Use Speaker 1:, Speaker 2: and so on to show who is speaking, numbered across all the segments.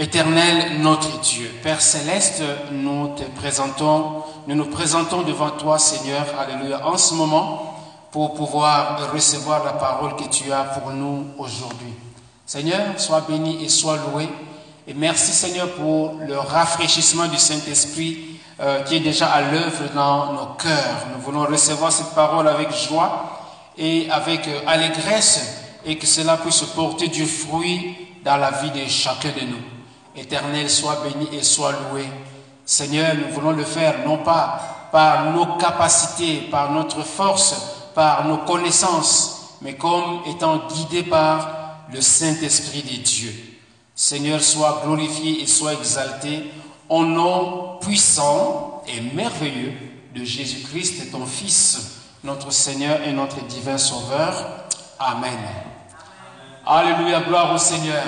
Speaker 1: Éternel notre Dieu, Père céleste, nous te présentons, nous nous présentons devant toi, Seigneur, alléluia, en ce moment, pour pouvoir recevoir la parole que tu as pour nous aujourd'hui. Seigneur, sois béni et sois loué. Et merci, Seigneur, pour le rafraîchissement du Saint-Esprit euh, qui est déjà à l'œuvre dans nos cœurs. Nous voulons recevoir cette parole avec joie et avec euh, allégresse et que cela puisse porter du fruit dans la vie de chacun de nous. Éternel, sois béni et sois loué. Seigneur, nous voulons le faire non pas par nos capacités, par notre force, par nos connaissances, mais comme étant guidés par le Saint-Esprit de Dieu. Seigneur, sois glorifié et sois exalté au nom puissant et merveilleux de Jésus-Christ, ton Fils, notre Seigneur et notre divin Sauveur. Amen. Alléluia, gloire au Seigneur.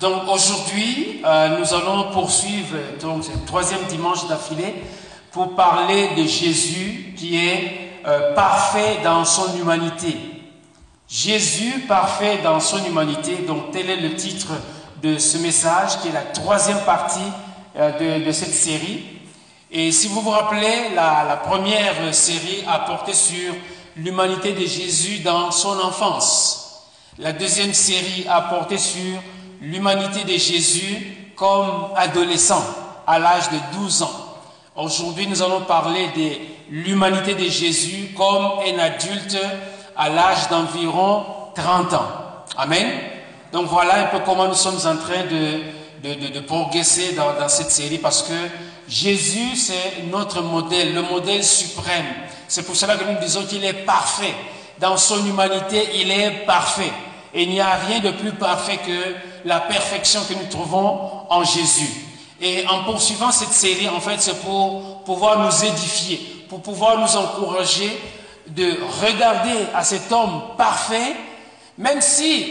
Speaker 1: Donc aujourd'hui, euh, nous allons poursuivre donc le troisième dimanche d'affilée pour parler de Jésus qui est euh, parfait dans son humanité. Jésus parfait dans son humanité, donc tel est le titre de ce message qui est la troisième partie euh, de, cette série. Et si vous vous rappelez, la première série a porté sur l'humanité de Jésus dans son enfance. La deuxième série a porté sur l'humanité de Jésus comme adolescent à l'âge de 12 ans. Aujourd'hui, nous allons parler de l'humanité de Jésus comme un adulte à l'âge d'environ 30 ans. Amen. Donc voilà un peu comment nous sommes en train de, de, de, progresser dans, dans cette série parce que Jésus, c'est notre modèle, le modèle suprême. C'est pour cela que nous disons qu'il est parfait. Dans son humanité, il est parfait. Et il n'y a rien de plus parfait que la perfection que nous trouvons en Jésus. Et en poursuivant cette série, en fait, c'est pour pouvoir nous édifier, pour pouvoir nous encourager de regarder à cet homme parfait, même si,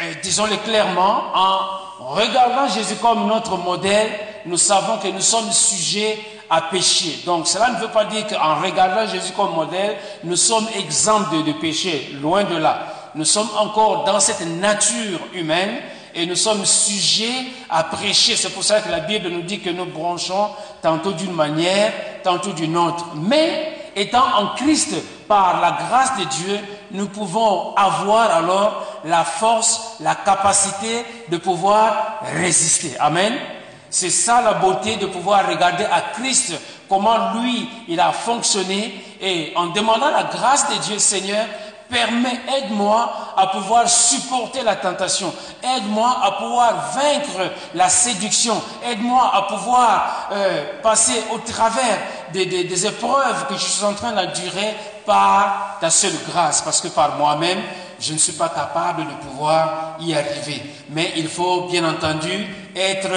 Speaker 1: euh, disons-le clairement, en regardant Jésus comme notre modèle, nous savons que nous sommes sujets à pécher. Donc cela ne veut pas dire qu'en regardant Jésus comme modèle, nous sommes exempts de, de péché, loin de là. Nous sommes encore dans cette nature humaine et nous sommes sujets à prêcher. C'est pour ça que la Bible nous dit que nous branchons tantôt d'une manière, tantôt d'une autre. Mais étant en Christ, par la grâce de Dieu, nous pouvons avoir alors la force, la capacité de pouvoir résister. Amen. C'est ça la beauté de pouvoir regarder à Christ, comment lui, il a fonctionné et en demandant la grâce de Dieu, Seigneur, permets, aide-moi à pouvoir supporter la tentation, aide-moi à pouvoir vaincre la séduction, aide-moi à pouvoir euh, passer au travers des, des, des épreuves que je suis en train d'endurer par ta seule grâce, parce que par moi-même, je ne suis pas capable de pouvoir y arriver. Mais il faut bien entendu être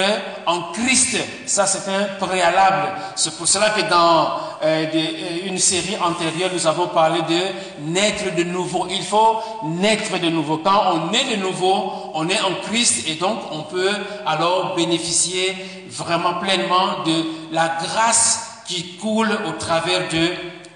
Speaker 1: en Christ. Ça, c'est un préalable. C'est pour cela que dans euh, de, une série antérieure, nous avons parlé de naître de nouveau. Il faut naître de nouveau. Quand on est de nouveau, on est en Christ et donc on peut alors bénéficier vraiment pleinement de la grâce qui coule au travers de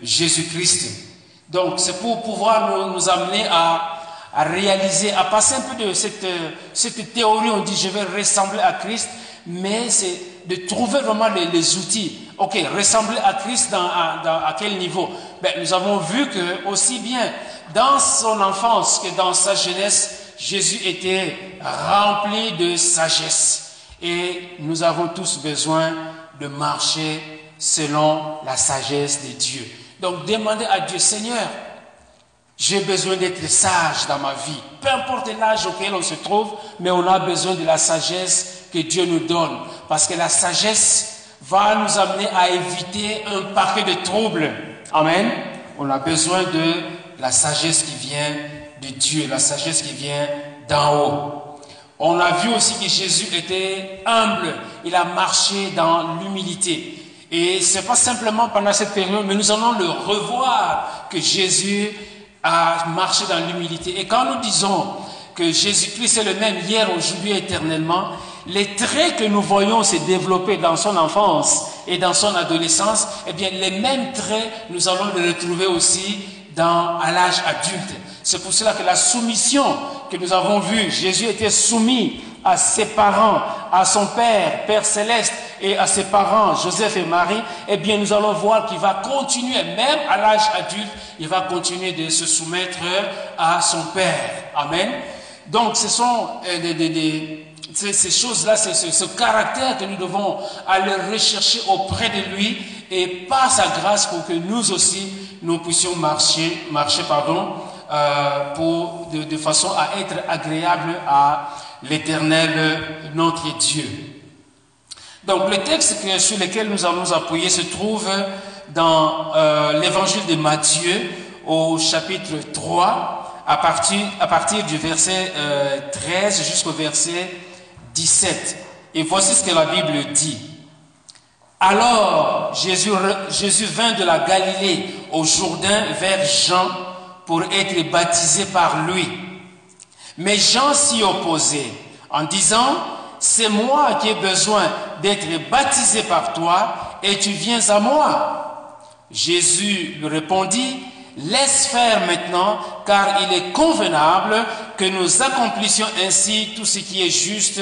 Speaker 1: Jésus-Christ. Donc c'est pour pouvoir nous amener à à réaliser, à passer un peu de cette, cette théorie, on dit je vais ressembler à Christ, mais c'est de trouver vraiment les, outils. Ok, ressembler à Christ à, à quel niveau? Ben, Nous avons vu que aussi bien dans son enfance que dans sa jeunesse, Jésus était rempli de sagesse. Et nous avons tous besoin de marcher selon la sagesse de Dieu. Donc demandez à Dieu, Seigneur, j'ai besoin d'être sage dans ma vie. Peu importe l'âge auquel on se trouve, mais on a besoin de la sagesse que Dieu nous donne. Parce que la sagesse va nous amener à éviter un paquet de troubles. Amen. On a besoin de la sagesse qui vient de Dieu, la sagesse qui vient d'en haut. On a vu aussi que Jésus était humble. Il a marché dans l'humilité. Et c'est pas simplement pendant cette période, mais nous allons le revoir que Jésus à marcher dans l'humilité. Et quand nous disons que Jésus-Christ est le même hier, aujourd'hui, éternellement, les traits que nous voyons se développer dans son enfance et dans son adolescence, eh bien, les mêmes traits, nous allons les retrouver aussi dans, à l'âge adulte. C'est pour cela que la soumission que nous avons vue, Jésus était soumis à ses parents, à son père, Père céleste, et à ses parents, Joseph et Marie, eh bien nous allons voir qu'il va continuer, même à l'âge adulte, il va continuer de se soumettre à son père. Amen. Donc ce sont euh, des, ces, choses-là, ce, caractère que nous devons aller rechercher auprès de lui et par sa grâce pour que nous aussi, nous puissions marcher, marcher pardon, euh, pour, de, façon à être agréable à l'éternel notre Dieu. Donc le texte sur lequel nous allons appuyer se trouve dans euh, l'évangile de Matthieu au chapitre 3 à partir, du verset 13 euh, jusqu'au verset 17. Et voici ce que la Bible dit. Alors Jésus vint de la Galilée au Jourdain vers Jean pour être baptisé par lui. Mais Jean s'y opposait en disant, c'est moi qui ai besoin d'être baptisé par toi et tu viens à moi. Jésus lui répondit, laisse faire maintenant, car il est convenable que nous accomplissions ainsi tout ce qui est juste.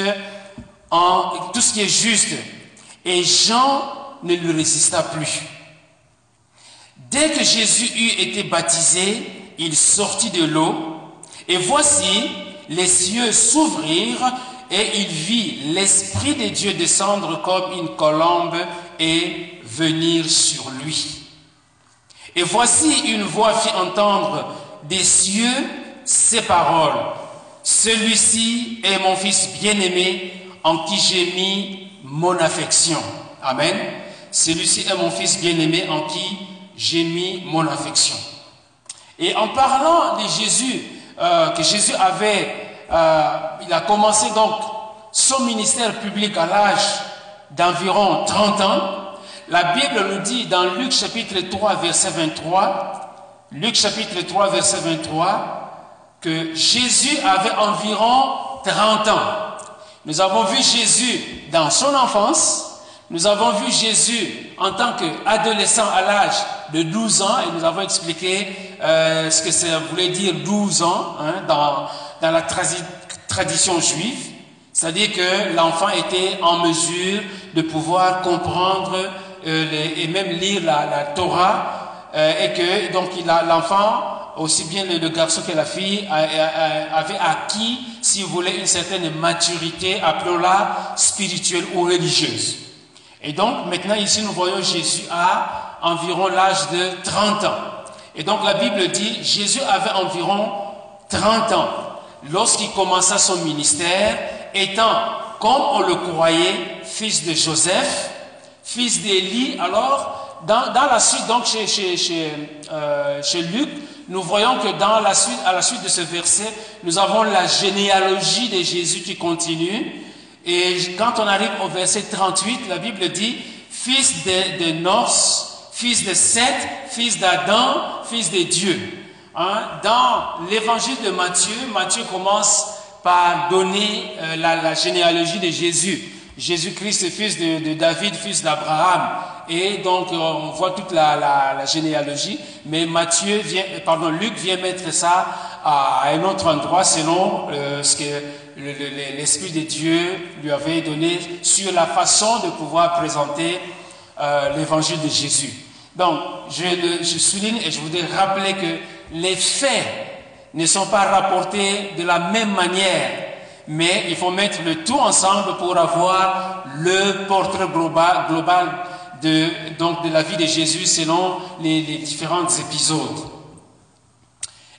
Speaker 1: Et Jean ne lui résista plus. Dès que Jésus eut été baptisé, il sortit de l'eau, et voici, les cieux s'ouvrirent, et il vit l'Esprit de Dieu descendre comme une colombe et venir sur lui. Et voici une voix fit entendre des cieux ces paroles. Celui-ci est mon fils bien-aimé en qui j'ai mis mon affection. Amen. Celui-ci est mon fils bien-aimé en qui j'ai mis mon affection. Et en parlant de Jésus, euh, que Jésus avait, euh, il a commencé donc son ministère public à l'âge d'environ 30 ans. La Bible nous dit dans Luc chapitre 3 verset 23, Luc chapitre 3 verset 23, que Jésus avait environ 30 ans. Nous avons vu Jésus dans son enfance, nous avons vu Jésus en tant qu'adolescent à l'âge de 12 ans et nous avons expliqué euh, ce que ça voulait dire 12 ans hein, dans, dans la tradition juive. C'est-à-dire que l'enfant était en mesure de pouvoir comprendre euh, et même lire la, la Torah euh, et que donc l'enfant, aussi bien le, garçon que la fille, avait acquis, si vous voulez, une certaine maturité, appelons-la spirituelle ou religieuse. Et donc, maintenant, ici, nous voyons Jésus à environ l'âge de 30 ans. Et donc, la Bible dit, Jésus avait environ 30 ans lorsqu'il commença son ministère, étant, comme on le croyait, fils de Joseph, fils d'Élie. Alors, dans, la suite, donc, chez, euh, chez Luc, nous voyons que dans la suite, à la suite de ce verset, nous avons la généalogie de Jésus qui continue. Et quand on arrive au verset 38, la Bible dit, fils de, de fils de Seth, fils d'Adam, fils de Dieu. Hein? Dans l'évangile de Matthieu, Matthieu commence par donner euh, la, généalogie de Jésus. Jésus-Christ, fils de, David, fils d'Abraham. Et donc, euh, on voit toute la, généalogie. Mais Matthieu vient, pardon, Luc vient mettre ça à, un autre endroit selon euh, ce que l'Esprit de Dieu lui avait donné sur la façon de pouvoir présenter euh, l'évangile de Jésus. Donc, je, souligne et je voudrais rappeler que les faits ne sont pas rapportés de la même manière, mais il faut mettre le tout ensemble pour avoir le portrait global, de, donc de la vie de Jésus selon les différents épisodes.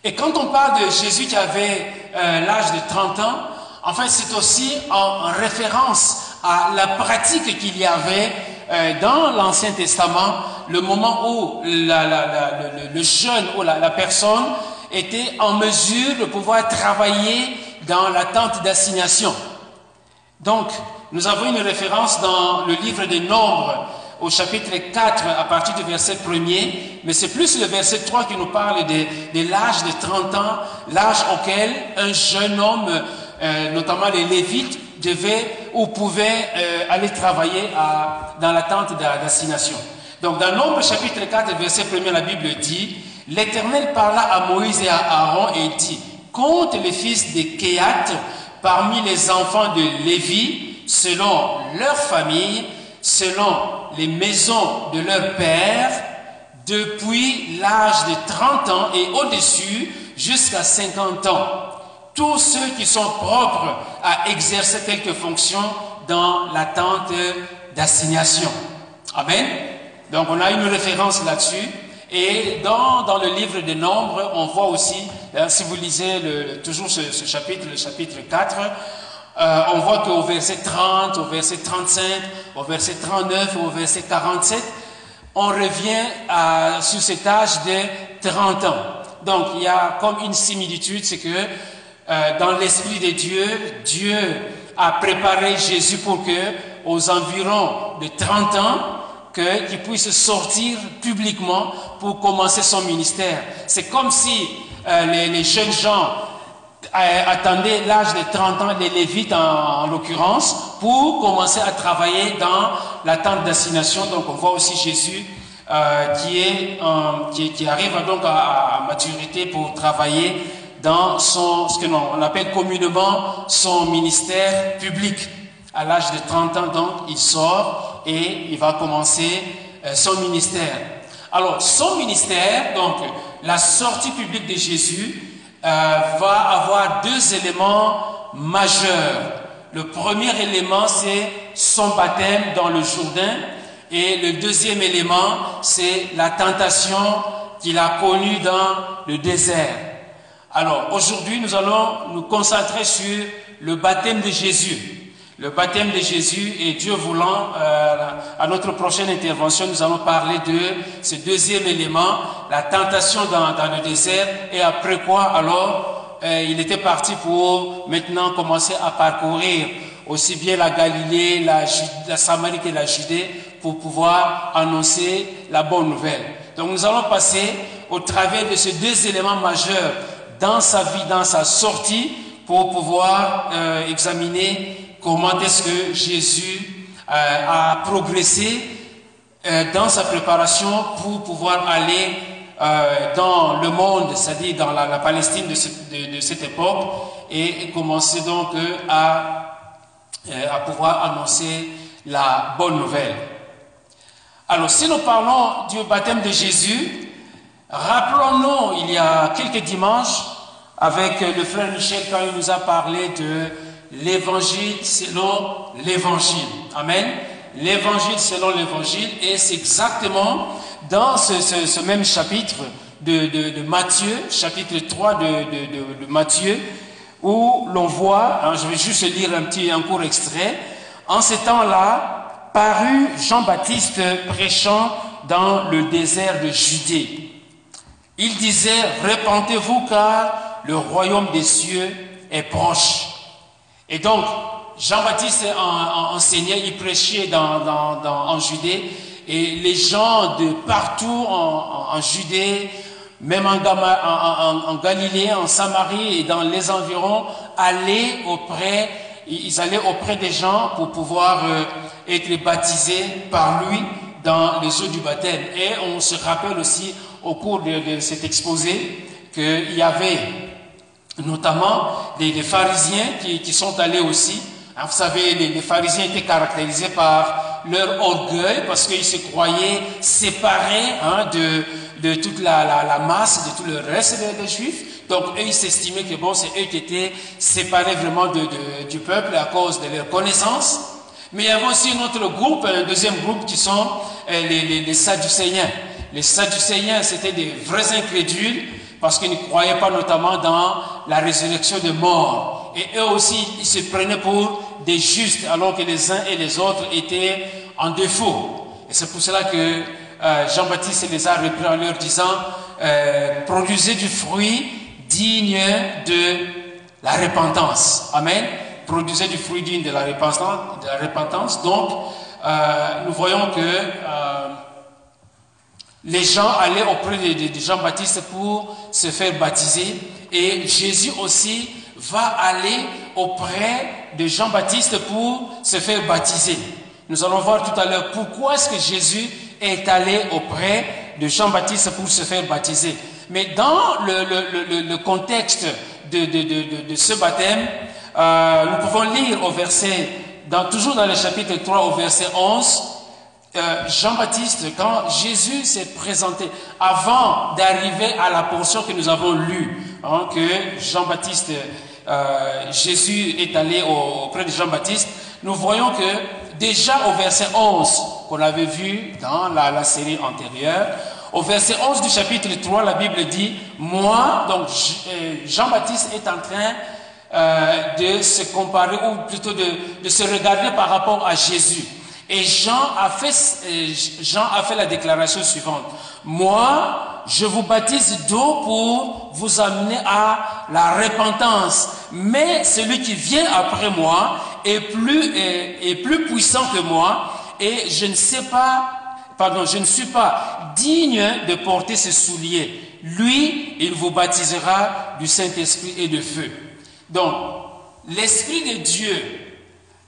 Speaker 1: Et quand on parle de Jésus qui avait euh, l'âge de 30 ans, en fait, c'est aussi en, référence à la pratique qu'il y avait euh, dans l'Ancien Testament, le moment où le, jeune ou la, personne était en mesure de pouvoir travailler dans la tente d'assignation. Donc, nous avons une référence dans le livre des Nombres au chapitre 4 à partir du verset 1er, mais c'est plus le verset 3 qui nous parle de, l'âge de 30 ans, l'âge auquel un jeune homme euh, notamment les Lévites, devaient ou pouvaient euh, aller travailler à, dans la tente d'assignation. Donc dans Nombre chapitre 4, verset 1 la Bible dit, L'Éternel parla à Moïse et à Aaron et dit, compte les fils de Kéat parmi les enfants de Lévi, selon leur famille, selon les maisons de leur père, depuis l'âge de 30 ans et au-dessus jusqu'à 50 ans. Tous ceux qui sont propres à exercer quelque fonction dans l'attente d'assignation. Amen. Donc on a une référence là-dessus. Et dans, dans le livre des Nombres, on voit aussi, hein, si vous lisez toujours ce, ce, chapitre, le chapitre 4, euh, on voit qu'au verset 30, au verset 35, au verset 39, au verset 47, on revient à, sur cet âge de 30 ans. Donc il y a comme une similitude, c'est que euh, dans l'esprit de Dieu, Dieu a préparé Jésus pour que, aux environs de 30 ans, qu'il puisse sortir publiquement pour commencer son ministère. C'est comme si euh, les, les, jeunes gens euh, attendaient l'âge de 30 ans, les Lévites en, en l'occurrence, pour commencer à travailler dans l'attente d'assignation. Donc on voit aussi Jésus euh, qui, est, qui, qui, arrive donc à, maturité pour travailler dans son, ce que l'on appelle communément son ministère public. À l'âge de 30 ans, donc, il sort et il va commencer euh, son ministère. Alors, son ministère, donc, la sortie publique de Jésus, euh, va avoir deux éléments majeurs. Le premier élément, c'est son baptême dans le Jourdain. Et le deuxième élément, c'est la tentation qu'il a connue dans le désert. Alors, aujourd'hui, nous allons nous concentrer sur le baptême de Jésus le baptême de Jésus et Dieu voulant, euh, à notre prochaine intervention, nous allons parler de ce deuxième élément, la tentation dans, dans le désert et après quoi alors euh, il était parti pour maintenant commencer à parcourir aussi bien la Galilée, la, la Samarie que la Judée pour pouvoir annoncer la bonne nouvelle. Donc nous allons passer au travers de ces deux éléments majeurs dans sa vie, dans sa sortie, pour pouvoir euh, examiner comment est-ce que Jésus euh, a progressé euh, dans sa préparation pour pouvoir aller euh, dans le monde, c'est-à-dire dans la, Palestine de, ce, de, de, cette époque, et, commencer donc à pouvoir annoncer la bonne nouvelle. Alors, si nous parlons du baptême de Jésus, rappelons-nous, il y a quelques dimanches, avec le frère Michel, quand il nous a parlé de l'évangile selon l'évangile. Amen. L'évangile selon l'évangile. Et c'est exactement dans ce, même chapitre de, Matthieu, chapitre 3 de, Matthieu, où l'on voit, hein, je vais juste lire un petit un court extrait, en ce temps-là, parut Jean-Baptiste prêchant dans le désert de Judée. Il disait, répandez-vous car le royaume des cieux est proche. Et donc, Jean-Baptiste enseignait, il prêchait dans, dans, dans, en Judée, et les gens de partout en, Judée, même en, en, Galilée, en Samarie et dans les environs, allaient auprès, ils allaient auprès des gens pour pouvoir euh, être baptisés par lui dans les eaux du baptême. Et on se rappelle aussi au cours de, de cet exposé qu'il y avait notamment les, les pharisiens qui, qui, sont allés aussi. Hein, vous savez, les, les, pharisiens étaient caractérisés par leur orgueil parce qu'ils se croyaient séparés hein, de, de toute la, la, la, masse, de tout le reste des, des juifs. Donc eux, ils s'estimaient que bon, c'est eux qui étaient séparés vraiment de, de, du peuple à cause de leur connaissance. Mais il y avait aussi un autre groupe, un deuxième groupe qui sont euh, les, les, les Sadducéens. Les Sadducéens, c'était des vrais incrédules parce qu'ils ne croyaient pas notamment dans la résurrection des morts. Et eux aussi, ils se prenaient pour des justes, alors que les uns et les autres étaient en défaut. Et c'est pour cela que euh, Jean-Baptiste les a repris en leur disant, euh, produisez du fruit digne de la repentance. Amen. Produisez du fruit digne de la repentance. Donc, euh, nous voyons que les gens allaient auprès de, Jean-Baptiste pour se faire baptiser et Jésus aussi va aller auprès de Jean-Baptiste pour se faire baptiser. Nous allons voir tout à l'heure pourquoi est-ce que Jésus est allé auprès de Jean-Baptiste pour se faire baptiser. Mais dans le, contexte de, ce baptême, euh, nous pouvons lire au verset, dans, toujours dans le chapitre 3, au verset 11, euh, Jean-Baptiste, quand Jésus s'est présenté, avant d'arriver à la portion que nous avons lue, hein, que Jean-Baptiste, euh, Jésus est allé auprès de Jean-Baptiste, nous voyons que déjà au verset 11, qu'on avait vu dans la, série antérieure, au verset 11 du chapitre 3, la Bible dit, moi, donc Jean-Baptiste est en train euh, de se comparer, ou plutôt de, se regarder par rapport à Jésus. Et Jean a, fait, euh, Jean a fait la déclaration suivante. Moi, je vous baptise d'eau pour vous amener à la repentance. Mais celui qui vient après moi est plus, est, est plus puissant que moi et je ne sais pas, pardon, je ne suis pas digne de porter ses souliers. Lui, il vous baptisera du Saint-Esprit et de feu. Donc, l'Esprit de Dieu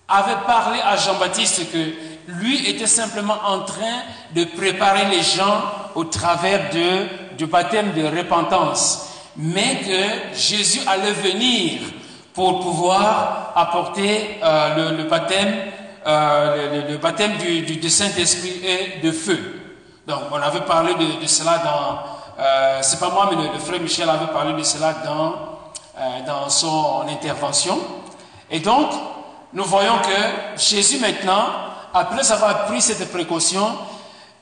Speaker 1: avait parlé à Jean-Baptiste que lui était simplement en train de préparer les gens au travers de, du baptême de repentance, mais que Jésus allait venir pour pouvoir apporter euh, le, baptême, euh, le, baptême du, Saint-Esprit et de feu. Donc, on avait parlé de, cela dans, euh, c'est pas moi, mais le, frère Michel avait parlé de cela dans euh, dans son intervention. Et donc, nous voyons que Jésus maintenant, après avoir pris cette précaution,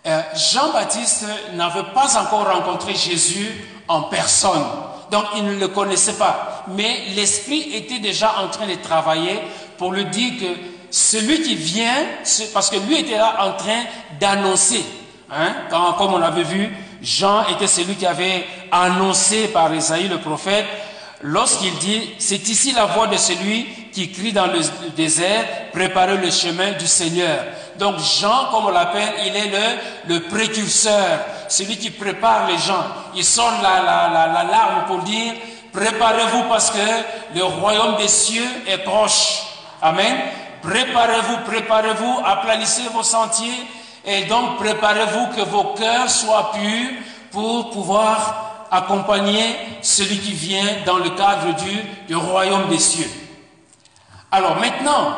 Speaker 1: euh, Jean-Baptiste n'avait pas encore rencontré Jésus en personne. Donc, il ne le connaissait pas. Mais l'Esprit était déjà en train de travailler pour lui dire que celui qui vient, parce que lui était là en train d'annoncer. Hein, comme on avait vu, Jean était celui qui avait annoncé par Isaïe le prophète lorsqu'il dit, c'est ici la voix de celui qui crie dans le désert, préparez le chemin du Seigneur. Donc Jean, comme on l'appelle, il est le, le précurseur, celui qui prépare les gens. Il sonne la, la, la, larme pour dire, préparez-vous parce que le royaume des cieux est proche. Amen. Préparez-vous, préparez-vous, aplanissez vos sentiers et donc préparez-vous que vos cœurs soient purs pour pouvoir accompagner celui qui vient dans le cadre du, du royaume des cieux. Alors maintenant,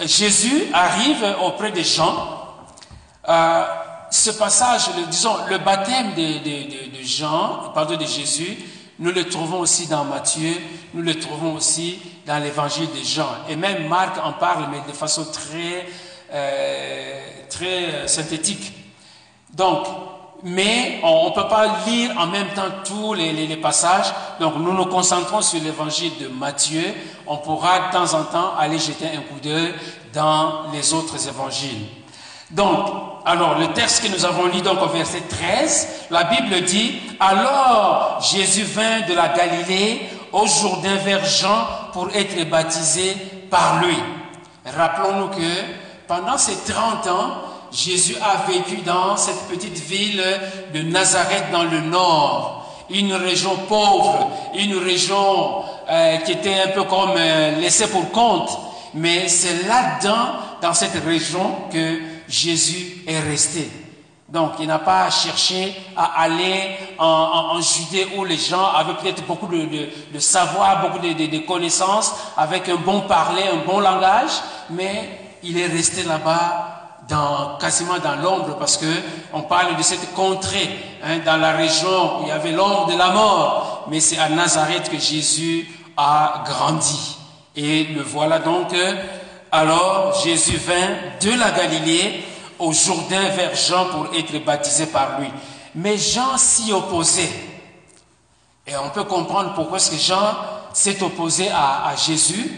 Speaker 1: Jésus arrive auprès des gens. Euh, ce passage, le, baptême de, de, Jésus, nous le trouvons aussi dans Matthieu, nous le trouvons aussi dans l'évangile de Jean. Et même Marc en parle, mais de façon très, euh, très synthétique. Donc, mais on ne peut pas lire en même temps tous les, passages. Donc nous nous concentrons sur l'évangile de Matthieu. On pourra de temps en temps aller jeter un coup d'œil dans les autres évangiles. Donc, alors le texte que nous avons lu donc au verset 13, la Bible dit, alors Jésus vint de la Galilée au Jourdain vers Jean pour être baptisé par lui. Rappelons-nous que pendant ces 30 ans, Jésus a vécu dans cette petite ville de Nazareth dans le nord, une région pauvre, une région euh, qui était un peu comme euh, laissée pour compte. Mais c'est là-dedans, dans cette région, que Jésus est resté. Donc, il n'a pas cherché à aller en, Judée où les gens avaient peut-être beaucoup de, savoir, beaucoup de, de, connaissances, avec un bon parler, un bon langage, mais il est resté là-bas quasiment dans l'ombre parce que on parle de cette contrée hein, dans la région où il y avait l'ombre de la mort, mais c'est à Nazareth que Jésus a grandi. Et le voilà donc. Alors Jésus vint de la Galilée au Jourdain vers Jean pour être baptisé par lui. Mais Jean s'y opposait. Et on peut comprendre pourquoi est-ce que Jean s'est opposé à, à Jésus.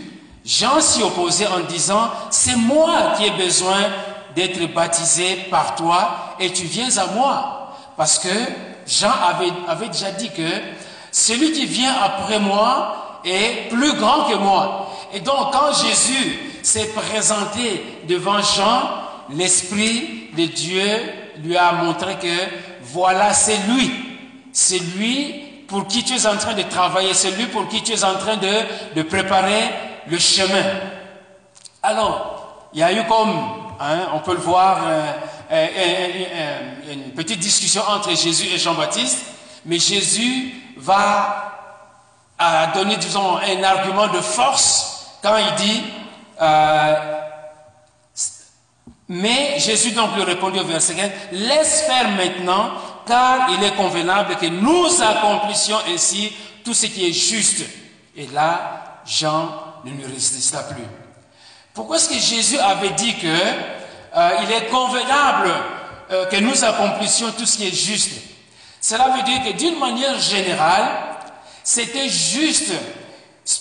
Speaker 1: Jean s'y opposait en disant, c'est moi qui ai besoin d'être baptisé par toi et tu viens à moi. Parce que Jean avait, déjà dit que celui qui vient après moi est plus grand que moi. Et donc quand Jésus s'est présenté devant Jean, l'Esprit de Dieu lui a montré que voilà, c'est lui. C'est lui pour qui tu es en train de travailler, c'est lui pour qui tu es en train de, de préparer le chemin. Alors, il y a eu comme Hein, on peut le voir, euh, euh, euh, une petite discussion entre Jésus et Jean-Baptiste, mais Jésus va donner, un argument de force quand il dit, mais Jésus donc lui répondit au verset 15, laisse faire maintenant, car il est convenable que nous accomplissions ainsi tout ce qui est juste. Et là, Jean ne lui résista plus. Pourquoi est-ce que Jésus avait dit que euh, il est convenable euh, que nous accomplissions tout ce qui est juste? Cela veut dire que d'une manière générale, c'était juste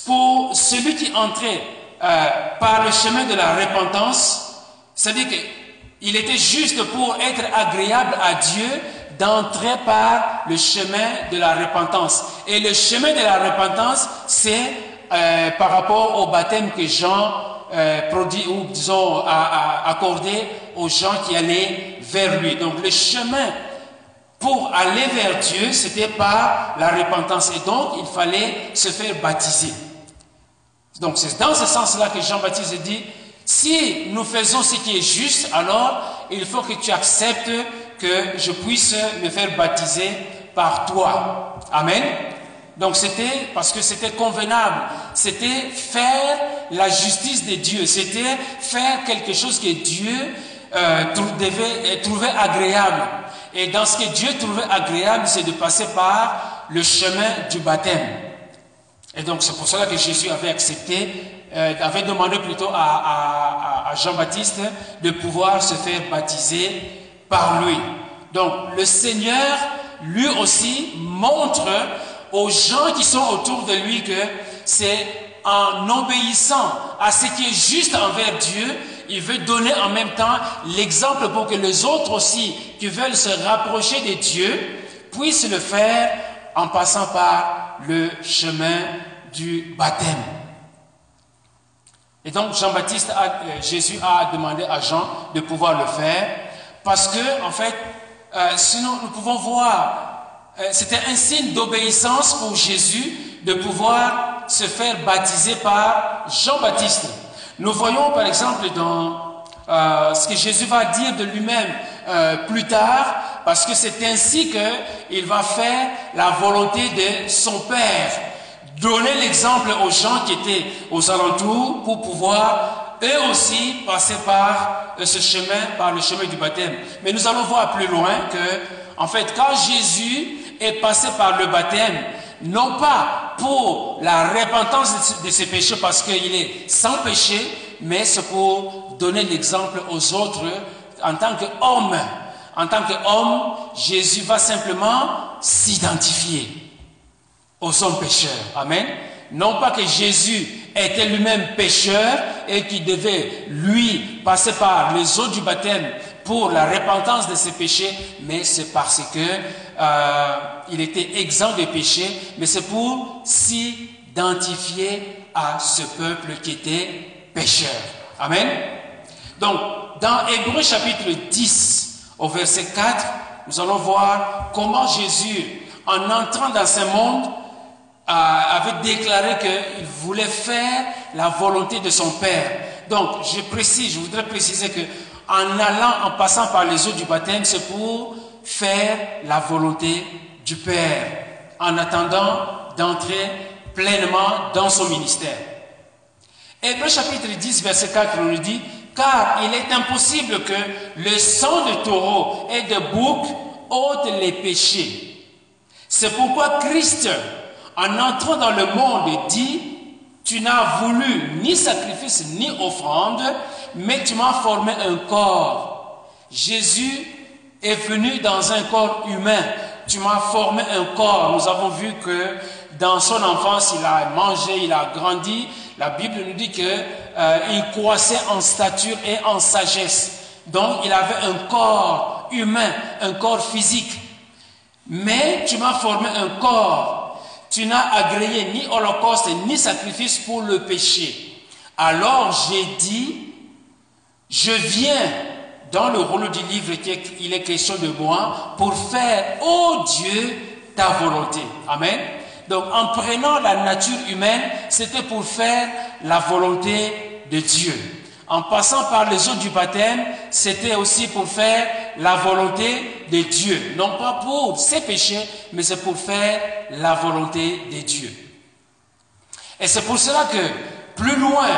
Speaker 1: pour celui qui entrait euh, par le chemin de la repentance, c'est-à-dire qu'il était juste pour être agréable à Dieu d'entrer par le chemin de la repentance. Et le chemin de la repentance, c'est par rapport au baptême que Jean euh, produit, ou disons, a, a accordé aux gens qui allaient vers lui. Donc le chemin pour aller vers Dieu, c'était par la repentance. Et donc, il fallait se faire baptiser. Donc, c'est dans ce sens-là que Jean-Baptiste dit, si nous faisons ce qui est juste, alors il faut que tu acceptes que je puisse me faire baptiser par toi. Amen. Donc c'était parce que c'était convenable, c'était faire la justice de Dieu, c'était faire quelque chose que Dieu euh, devait trouver agréable. Et dans ce que Dieu trouvait agréable, c'est de passer par le chemin du baptême. Et donc c'est pour cela que Jésus avait accepté, euh, avait demandé plutôt à Jean-Baptiste de pouvoir se faire baptiser par lui. Donc le Seigneur, lui aussi, montre aux gens qui sont autour de lui que c'est en obéissant à ce qui est juste envers Dieu, il veut donner en même temps l'exemple pour que les autres aussi qui veulent se rapprocher de Dieu puissent le faire en passant par le chemin du baptême. Et donc Jean-Baptiste, euh, Jésus a demandé à Jean de pouvoir le faire parce que en fait euh, sinon, nous pouvons voir, c'était un signe d'obéissance pour Jésus de pouvoir se faire baptiser par Jean-Baptiste. Nous voyons par exemple dans euh, ce que Jésus va dire de lui-même plus tard, parce que c'est ainsi qu'il va faire la volonté de son Père, donner l'exemple aux gens qui étaient aux alentours pour pouvoir eux aussi passaient par ce chemin, par le chemin du baptême. Mais nous allons voir plus loin que, en fait, quand Jésus est passé par le baptême, non pas pour la repentance de ses péchés parce qu'il est sans péché, mais c'est pour donner l'exemple aux autres en tant qu'homme. En tant qu'homme, Jésus va simplement s'identifier aux hommes pécheurs. Amen. Non pas que Jésus était lui-même pécheur et qui devait, lui, passer par les eaux du baptême pour la repentance de ses péchés, mais c'est parce que euh, il était exempt de péché, mais c'est pour s'identifier à ce peuple qui était pécheur. Amen. Donc, dans Hébreu chapitre 10, au verset 4, nous allons voir comment Jésus, en entrant dans ce monde, avait déclaré qu'il voulait faire la volonté de son Père. Donc, je précise, je voudrais préciser que en allant, en passant par les eaux du baptême, c'est pour faire la volonté du Père, en attendant d'entrer pleinement dans son ministère. Hébreu chapitre 10, verset 4 nous dit, car il est impossible que le sang de taureau et de bouc ôte les péchés. C'est pourquoi Christ, en entrant dans le monde, dit, tu n'as voulu ni sacrifice ni offrande, mais tu m'as formé un corps. Jésus est venu dans un corps humain. Tu m'as formé un corps. Nous avons vu que dans son enfance, il a mangé, il a grandi. La Bible nous dit que euh, croissait en stature et en sagesse. Donc, il avait un corps humain, un corps physique. Mais tu m'as formé un corps tu n'as agréé ni holocauste ni sacrifice pour le péché. Alors j'ai dit, je viens dans le rôle du livre il est question de moi pour faire, ô Dieu, ta volonté. Amen. Donc en prenant la nature humaine, c'était pour faire la volonté de Dieu. En passant par les eaux du baptême, c'était aussi pour faire la volonté de Dieu. Non pas pour ses péchés, mais c'est pour faire la volonté de Dieu. Et c'est pour cela que Plus loin,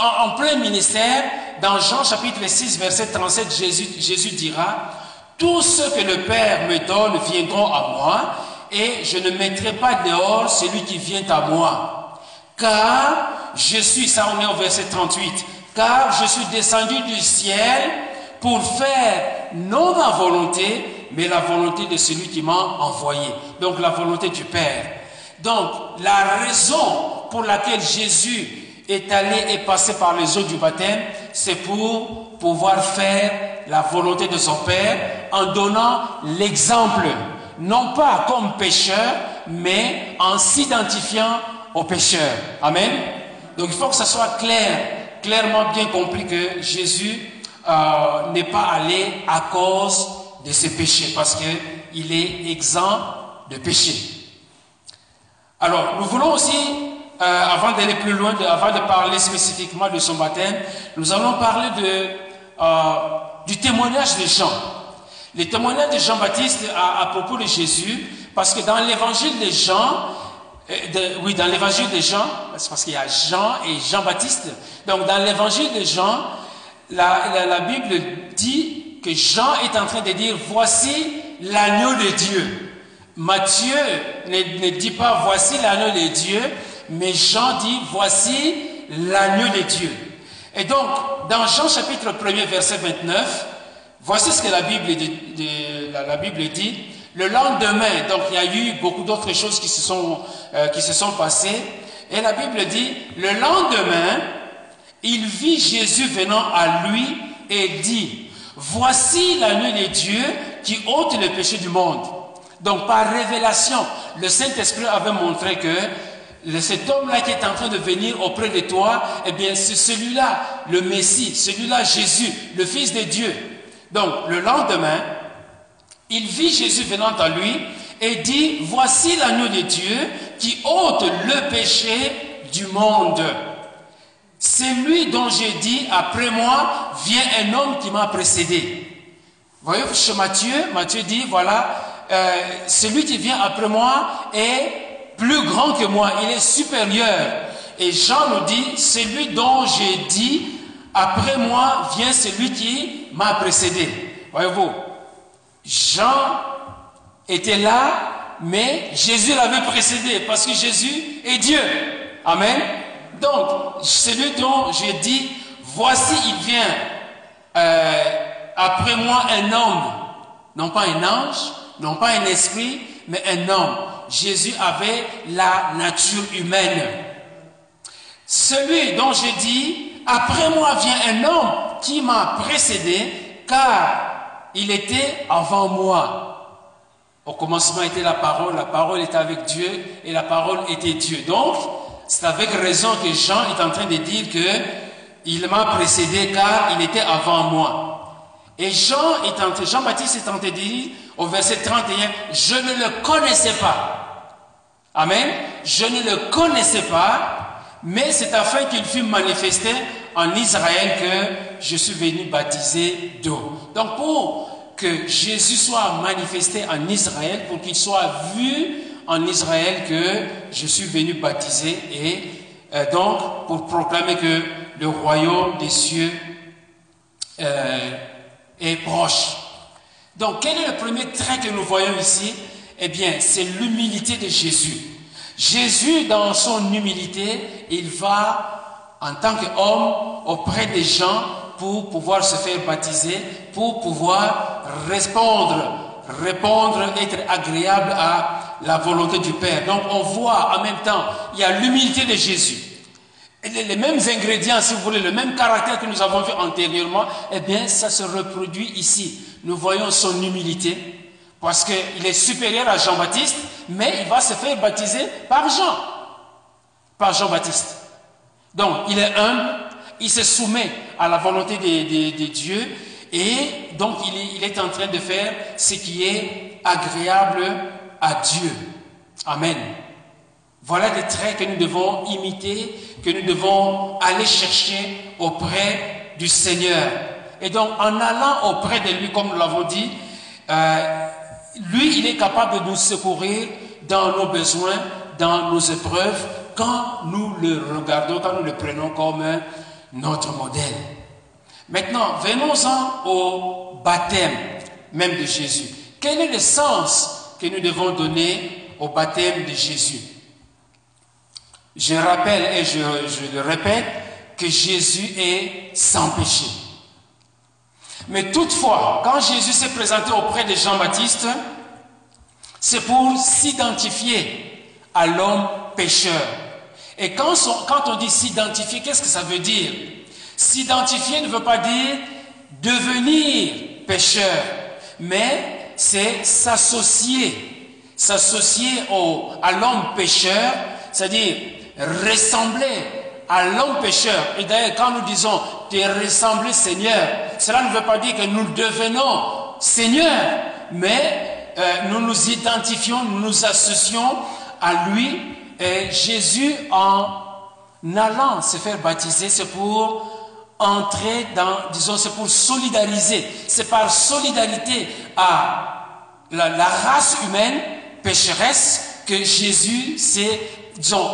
Speaker 1: en, plein ministère, dans Jean chapitre 6, verset 37, Jésus, dira, Tous ceux que le Père me donne viendront à moi, et je ne mettrai pas dehors celui qui vient à moi. Car je suis, ça on est au verset 38, car je suis descendu du ciel pour faire non ma volonté, mais la volonté de celui qui m'a envoyé. Donc la volonté du Père. Donc la raison pour laquelle Jésus est allé et passé par les eaux du baptême, c'est pour pouvoir faire la volonté de son Père en donnant l'exemple, non pas comme pécheur, mais en s'identifiant au pécheur. Amen. Donc il faut que ça soit clair, clairement bien compris que Jésus euh, n'est pas allé à cause de ses péchés, parce qu'il est exempt de péché. Alors, nous voulons aussi euh, avant d'aller plus loin, avant de parler spécifiquement de son baptême, nous allons parler de, euh, du témoignage de Jean. Le témoignage de Jean-Baptiste à, propos de Jésus, parce que dans l'évangile de Jean, euh, oui, dans l'évangile de Jean, c'est parce qu'il y a Jean et Jean-Baptiste. Donc, dans l'évangile de Jean, la, Bible dit que Jean est en train de dire Voici l'agneau de Dieu. Matthieu ne dit pas Voici l'agneau de Dieu, mais Jean dit, voici l'agneau de Dieu. Et donc, dans Jean chapitre 1 verset 29, voici ce que la Bible, dit, la, Bible dit. Le lendemain, donc il y a eu beaucoup d'autres choses qui se, sont, euh, qui se sont passées. Et la Bible dit, le lendemain, il vit Jésus venant à lui et dit, voici l'agneau de Dieu qui ôte le péché du monde. Donc par révélation, le Saint-Esprit avait montré que cet homme-là qui est en train de venir auprès de toi, eh bien, c'est celui-là, le Messie, celui-là, Jésus, le Fils de Dieu. Donc, le lendemain, il vit Jésus venant à lui et dit, voici l'agneau de Dieu qui ôte le péché du monde. C'est lui dont j'ai dit, après moi, vient un homme qui m'a précédé. Voyez, chez Matthieu, Matthieu dit, voilà, euh, celui qui vient après moi est plus grand que moi, il est supérieur. Et Jean nous dit, celui dont j'ai dit, après moi vient celui qui m'a précédé. Voyez-vous, Jean était là, mais Jésus l'avait précédé, parce que Jésus est Dieu. Amen. Donc, celui dont j'ai dit, voici il vient euh, après moi un homme, non pas un ange, non pas un esprit, mais un homme Jésus avait la nature humaine. Celui dont j'ai dit, après moi vient un homme qui m'a précédé, car il était avant moi. Au commencement était la parole, la parole était avec Dieu et la parole était Dieu. Donc, c'est avec raison que Jean est en train de dire que il m'a précédé car il était avant moi. Et Jean est en Jean-Baptiste est en train de dire au verset 31, je ne le connaissais pas. Amen. Je ne le connaissais pas, mais c'est afin qu'il fût manifesté en Israël que je suis venu baptiser d'eau. Donc pour que Jésus soit manifesté en Israël, pour qu'il soit vu en Israël que je suis venu baptiser et euh, donc pour proclamer que le royaume des cieux euh, est proche. Donc quel est le premier trait que nous voyons ici? Eh bien, c'est l'humilité de Jésus. Jésus, dans son humilité, il va en tant qu'homme auprès des gens pour pouvoir se faire baptiser, pour pouvoir répondre, répondre, être agréable à la volonté du Père. Donc on voit en même temps, il y a l'humilité de Jésus. les mêmes ingrédients, si vous voulez, le même caractère que nous avons vu antérieurement, eh bien, ça se reproduit ici. Nous voyons son humilité, parce qu'il est supérieur à Jean-Baptiste, mais il va se faire baptiser par Jean, par Jean-Baptiste. Donc, il est humble, il se soumet à la volonté de, Dieu, et donc il il est en train de faire ce qui est agréable à Dieu. Amen. Voilà des traits que nous devons imiter, que nous devons aller chercher auprès du Seigneur. Et donc, en allant auprès de lui, comme nous l'avons dit, euh, lui, il est capable de nous secourir dans nos besoins, dans nos épreuves, quand nous le regardons, quand nous le prenons comme notre modèle. Maintenant, venons-en au baptême même de Jésus. Quel est le sens que nous devons donner au baptême de Jésus? Je rappelle et je, je le répète que Jésus est sans péché. Mais toutefois, quand Jésus s'est présenté auprès de Jean-Baptiste, c'est pour s'identifier à l'homme pécheur. Et quand, on dit s'identifier, qu'est-ce que ça veut dire? S'identifier ne veut pas dire devenir pécheur, mais c'est s'associer, s'associer à l'homme pécheur, c'est-à-dire ressembler à l'homme pécheur. Et d'ailleurs, quand nous disons te ressembler Seigneur, cela ne veut pas dire que nous devenons Seigneur, mais euh, nous nous identifions, nous nous associons à lui. Et Jésus, en allant se faire baptiser, c'est pour entrer dans, disons, c'est pour solidariser. C'est par solidarité à la, race humaine pécheresse que Jésus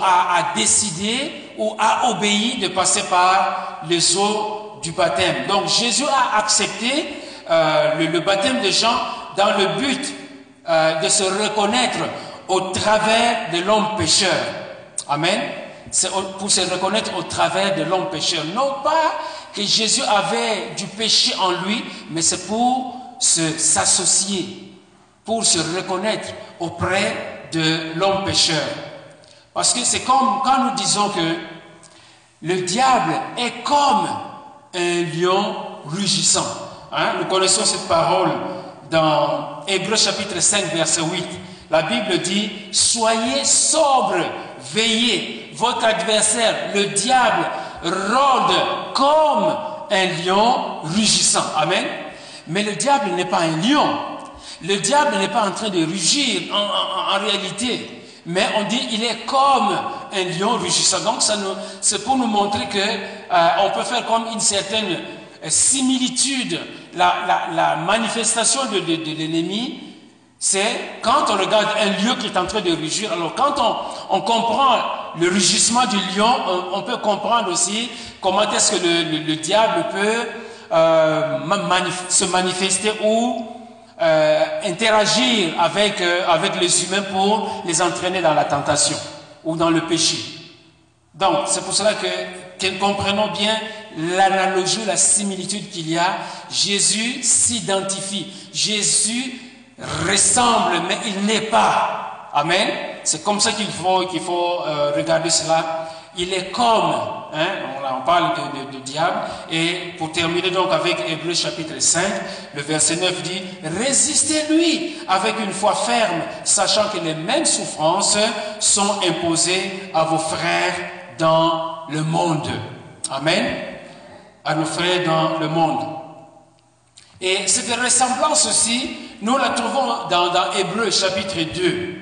Speaker 1: a, décidé ou a obéi de passer par les eaux du baptême. Donc Jésus a accepté euh, le, baptême de Jean dans le but euh, de se reconnaître au travers de l'homme pécheur. Amen. C'est pour se reconnaître au travers de l'homme pécheur. Non pas que Jésus avait du péché en lui, mais c'est pour s'associer, pour se reconnaître auprès de l'homme pécheur. Parce que c'est comme quand nous disons que le diable est comme un lion rugissant. Hein? Nous connaissons cette parole dans Hébreu chapitre 5, verset 8. La Bible dit, soyez sobres, veillez. Votre adversaire, le diable, rôde comme un lion rugissant. Amen. Mais le diable n'est pas un lion. Le diable n'est pas en train de rugir en, réalité. Mais on dit il est comme un lion rugissant. Donc c'est pour nous montrer que euh, on peut faire comme une certaine euh, similitude. La, manifestation de, de l'ennemi c'est quand on regarde un lion qui est en train de rugir, alors quand on, comprend le rugissement du lion, on, peut comprendre aussi comment est-ce que le, diable peut euh, se manifester ou euh, interagir avec, euh, avec les humains pour les entraîner dans la tentation ou dans le péché. Donc, c'est pour cela que, que comprenons bien l'analogie, la similitude qu'il y a. Jésus s'identifie. Jésus ressemble, mais il n'est pas. Amen. C'est comme ça qu'il faut, faut euh, regarder cela. Il est comme, hein, on, parle de, diable. Et pour terminer donc avec Hébreu chapitre 5, le verset 9 dit, résistez-lui avec une foi ferme, sachant que les mêmes souffrances sont imposées à vos frères dans le monde. Amen. À nos frères dans le monde. Et cette ressemblance aussi, nous la trouvons dans, dans Hébreu chapitre 2.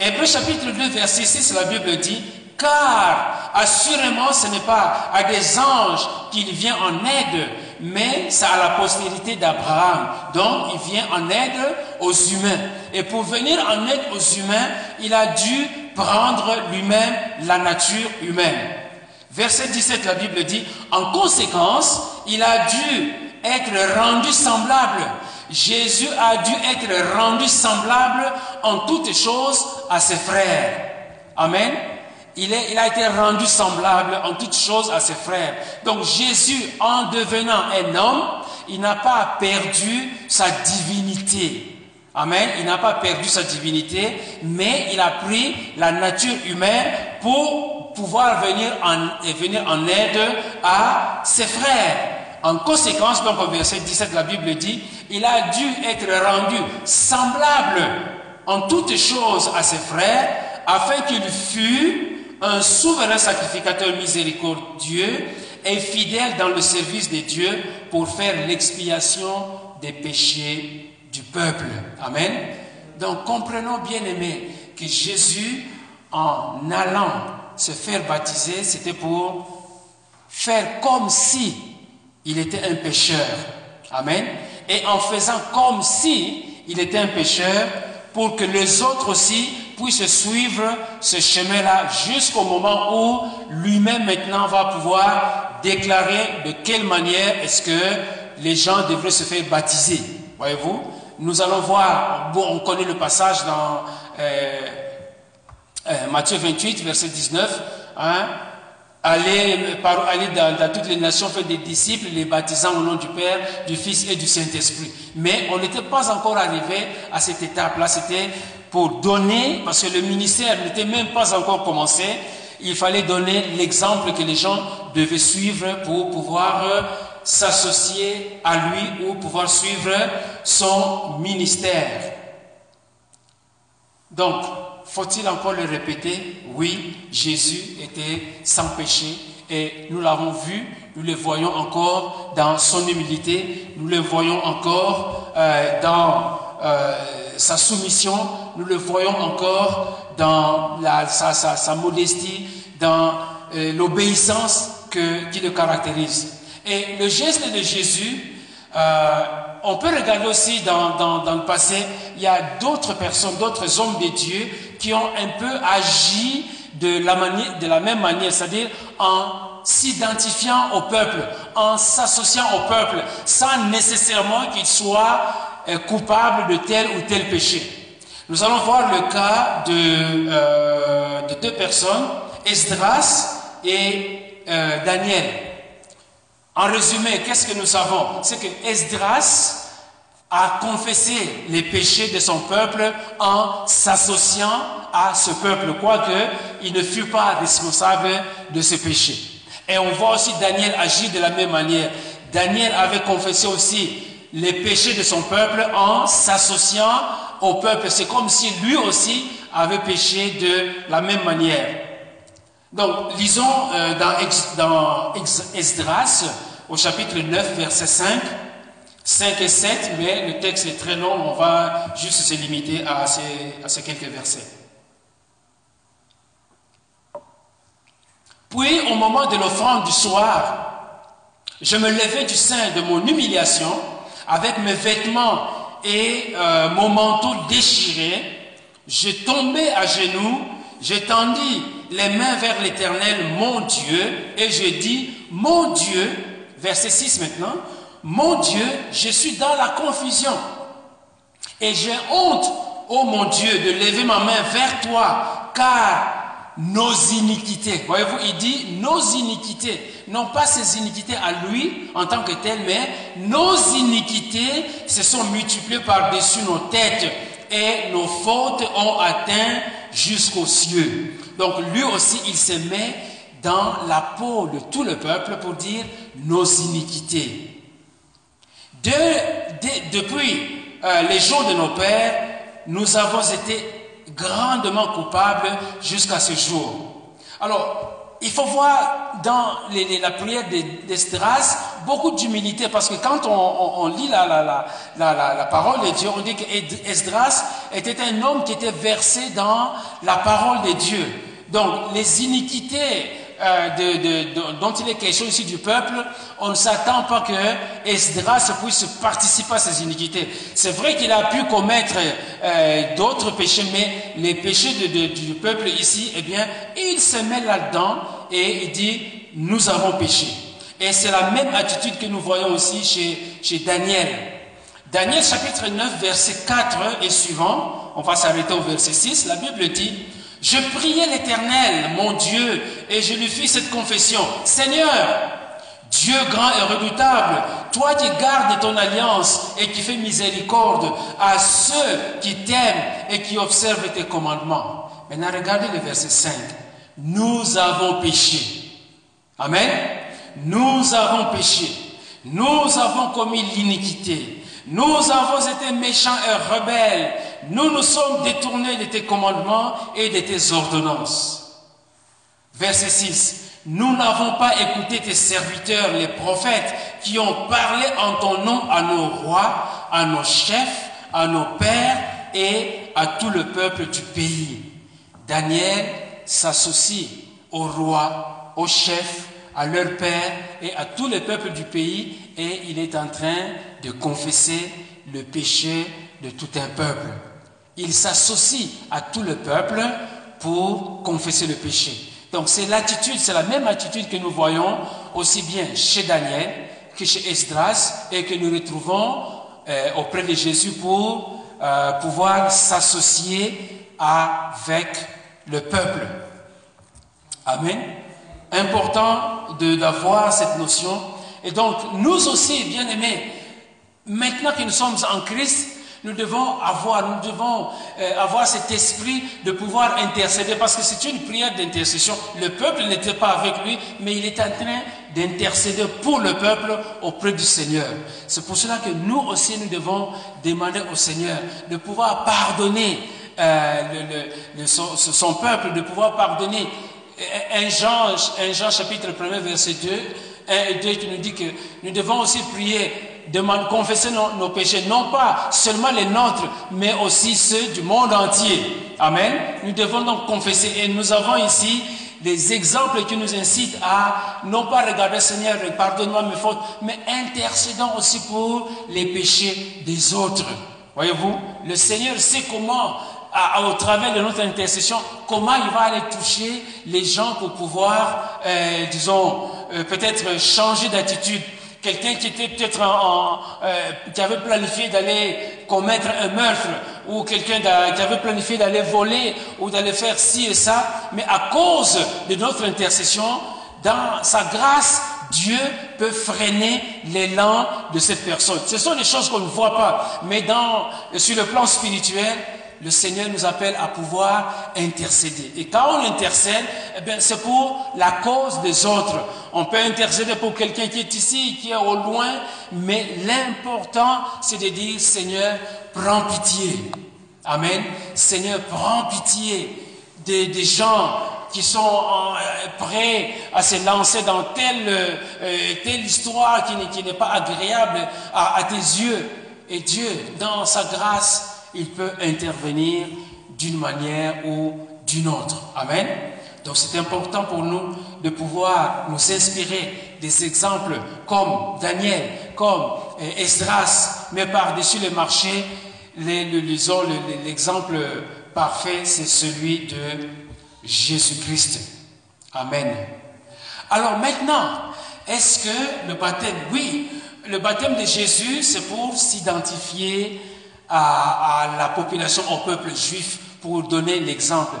Speaker 1: Hébreu chapitre 2, verset 6, la Bible dit, car assurément ce n'est pas à des anges qu'il vient en aide, mais c'est à la postérité d'Abraham. Donc il vient en aide aux humains. Et pour venir en aide aux humains, il a dû prendre lui-même la nature humaine. Verset 17, la Bible dit, en conséquence, il a dû être rendu semblable Jésus a dû être rendu semblable en toutes choses à ses frères. Amen. Il, a été rendu semblable en toutes choses à ses frères. Donc Jésus, en devenant un homme, il n'a pas perdu sa divinité. Amen. Il n'a pas perdu sa divinité, mais il a pris la nature humaine pour pouvoir venir en, venir en aide à ses frères. En conséquence, donc au verset 17, la Bible dit, il a dû être rendu semblable en toutes choses à ses frères, afin qu'il fût un souverain sacrificateur miséricordieux et fidèle dans le service de Dieu pour faire l'expiation des péchés du peuple. Amen. Donc comprenons bien aimé que Jésus, en allant se faire baptiser, c'était pour faire comme si il était un pécheur. Amen. Et en faisant comme si il était un pécheur, pour que les autres aussi puisse suivre ce chemin-là jusqu'au moment où lui-même maintenant va pouvoir déclarer de quelle manière est-ce que les gens devraient se faire baptiser. Voyez-vous? Nous allons voir, bon, on connaît le passage dans euh, euh, Matthieu 28, verset 19. Hein, aller dans, dans, toutes les nations, faire des disciples, les baptisant au nom du Père, du Fils et du Saint-Esprit. Mais on n'était pas encore arrivé à cette étape-là. C'était pour donner, parce que le ministère n'était même pas encore commencé, il fallait donner l'exemple que les gens devaient suivre pour pouvoir euh, s'associer à lui ou pouvoir suivre son ministère. Donc, faut-il encore le répéter? Oui, Jésus était sans péché et nous l'avons vu, nous le voyons encore dans son humilité, nous le voyons encore euh, dans euh, sa soumission, nous le voyons encore dans la, sa, modestie, dans euh, l'obéissance qui le caractérise. Et le geste de Jésus, euh, on peut regarder aussi dans, le passé, il y a d'autres personnes, d'autres hommes de Dieu qui ont un peu agi de la, de la même manière, c'est-à-dire en s'identifiant au peuple, en s'associant au peuple, sans nécessairement qu'ils soient euh, coupables de tel ou tel péché. Nous allons voir le cas de, euh, de deux personnes, Esdras et euh, Daniel. En résumé, qu'est-ce que nous savons? C'est que Esdras a confessé les péchés de son peuple en s'associant à ce peuple, quoique il ne fut pas responsable de ses péchés. Et on voit aussi Daniel agir de la même manière. Daniel avait confessé aussi les péchés de son peuple en s'associant au peuple. C'est comme si lui aussi avait péché de la même manière. Donc, lisons euh, dans, Esdras, au chapitre 9, verset 5. 5 et 7, mais le texte est très long, on va juste se limiter à ces, à ces quelques versets. Puis, au moment de l'offrande du soir, je me levai du sein de mon humiliation avec mes vêtements et euh, mon manteau déchiré. Je tombais à genoux, j'étendis les mains vers l'Éternel, mon Dieu, et je dis, mon Dieu, verset 6 maintenant, mon Dieu, je suis dans la confusion. Et j'ai honte, oh mon Dieu, de lever ma main vers toi, car nos iniquités, voyez-vous, il dit nos iniquités, non pas ses iniquités à lui en tant que tel, mais nos iniquités se sont multipliées par-dessus nos têtes et nos fautes ont atteint jusqu'aux cieux. Donc lui aussi, il se met dans la peau de tout le peuple pour dire nos iniquités. De, de, depuis euh, les jours de nos pères, nous avons été grandement coupables jusqu'à ce jour. Alors, il faut voir dans la prière d'Esdras beaucoup d'humilité parce que quand on, on, on lit la, la, la, la, parole de Dieu, on dit qu'Esdras était un homme qui était versé dans la parole de Dieu. Donc, les iniquités euh, dont il est question ici du peuple, on ne s'attend pas que Esdras puisse participer à ces iniquités. C'est vrai qu'il a pu commettre euh, d'autres péchés, mais les péchés du peuple ici, eh bien, il se met là-dedans et il dit, nous avons péché. Et c'est la même attitude que nous voyons aussi chez Daniel. Daniel chapitre 9, verset 4 et suivant, on va s'arrêter au verset 6, la Bible dit, je priais l'Éternel, mon Dieu, et je lui fis cette confession. Seigneur, Dieu grand et redoutable, toi qui gardes ton alliance et qui fais miséricorde à ceux qui t'aiment et qui observent tes commandements. Maintenant, regardez le verset 5. Nous avons péché. Amen. Nous avons péché. Nous avons commis l'iniquité. Nous avons été méchants et rebelles nous nous sommes détournés de tes commandements et de tes ordonnances. Verset 6. Nous n'avons pas écouté tes serviteurs, les prophètes, qui ont parlé en ton nom à nos rois, à nos chefs, à nos pères et à tout le peuple du pays. Daniel s'associe aux rois, aux chefs, à leurs pères et à tout le peuple du pays et il est en train de confesser le péché de tout un peuple. Il s'associe à tout le peuple pour confesser le péché. Donc c'est l'attitude, c'est la même attitude que nous voyons aussi bien chez Daniel que chez Esdras et que nous retrouvons euh, auprès de Jésus pour euh, pouvoir s'associer avec le peuple. Amen. Important d'avoir cette notion. Et donc, nous aussi, bien aimés, maintenant que nous sommes en Christ, nous devons avoir, nous devons euh, avoir cet esprit de pouvoir intercéder parce que c'est une prière d'intercession. Le peuple n'était pas avec lui, mais il est en train d'intercéder pour le peuple auprès du Seigneur. C'est pour cela que nous aussi, nous devons demander au Seigneur de pouvoir pardonner euh, son, peuple, de pouvoir pardonner. Un Jean, Jean chapitre 1 verset 2, 1 et 2 qui nous dit que nous devons aussi prier demande, confesser nos, péchés, non pas seulement les nôtres, mais aussi ceux du monde entier. Amen. Nous devons donc confesser. Et nous avons ici des exemples qui nous incitent à non pas regarder Seigneur, pardonne-moi mes fautes, mais intercédons aussi pour les péchés des autres. Voyez-vous, le Seigneur sait comment, au travers de notre intercession, comment il va aller toucher les gens pour pouvoir, euh, disons, euh, peut-être changer d'attitude quelqu'un qui était peut-être euh, qui avait planifié d'aller commettre un meurtre, ou quelqu'un qui avait planifié d'aller voler ou d'aller faire ci et ça, mais à cause de notre intercession, dans sa grâce, Dieu peut freiner l'élan de cette personne. Ce sont des choses qu'on ne voit pas, mais dans, sur le plan spirituel, le Seigneur nous appelle à pouvoir intercéder. Et quand on intercède, eh c'est pour la cause des autres. On peut intercéder pour quelqu'un qui est ici, qui est au loin, mais l'important, c'est de dire, Seigneur, prends pitié. Amen. Seigneur, prends pitié des, gens qui sont euh, prêts à se lancer dans telle, euh, telle histoire qui n'est pas agréable à tes yeux. Et Dieu, dans sa grâce, il peut intervenir d'une manière ou d'une autre. Amen. Donc c'est important pour nous de pouvoir nous inspirer des exemples comme Daniel, comme euh, Esdras, mais par-dessus le marché, l'exemple parfait, c'est celui de Jésus-Christ. Amen. Alors maintenant, est-ce que le baptême, oui, le baptême de Jésus, c'est pour s'identifier à, la population, au peuple juif, pour donner l'exemple.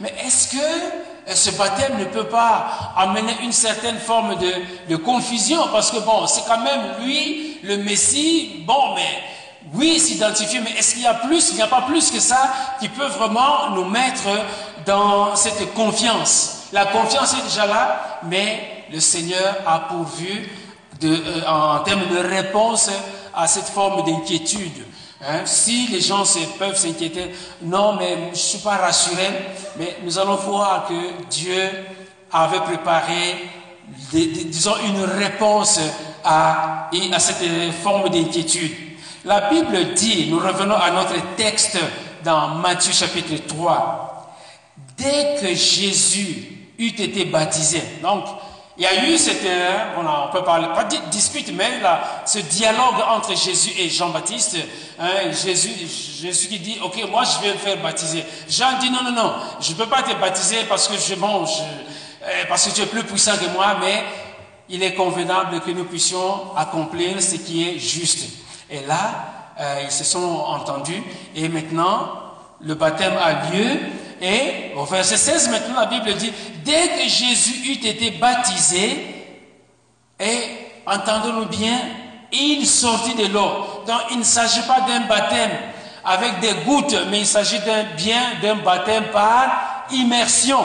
Speaker 1: Mais est-ce que euh, ce baptême ne peut pas amener une certaine forme de, de confusion? Parce que bon, c'est quand même lui, le Messie, bon, mais oui, s'identifier, mais est-ce qu'il y a plus, il n'y a pas plus que ça qui peut vraiment nous mettre dans cette confiance? La confiance est déjà là, mais le Seigneur a pourvu de, euh, en termes de réponse à cette forme d'inquiétude. Hein? Si les gens peuvent s'inquiéter, non, mais je ne suis pas rassuré, mais nous allons voir que Dieu avait préparé, disons, une réponse à, à cette forme d'inquiétude. La Bible dit, nous revenons à notre texte dans Matthieu chapitre 3, dès que Jésus eut été baptisé, donc il y a eu cette, on, peut parler, pas de dispute, mais là, ce dialogue entre Jésus et Jean-Baptiste. Hein, Jésus, Jésus qui dit, ok, moi je vais me faire baptiser. Jean dit, non, non, non, je ne peux pas te baptiser parce que je mange, euh, parce que tu es plus puissant que moi, mais il est convenable que nous puissions accomplir ce qui est juste. Et là, euh, ils se sont entendus, et maintenant, le baptême a lieu, et au verset 16, maintenant, la Bible dit, dès que Jésus eut été baptisé, et entendons-nous bien, il sortit de l'eau. Donc, il ne s'agit pas d'un baptême avec des gouttes, mais il s'agit bien d'un baptême par immersion.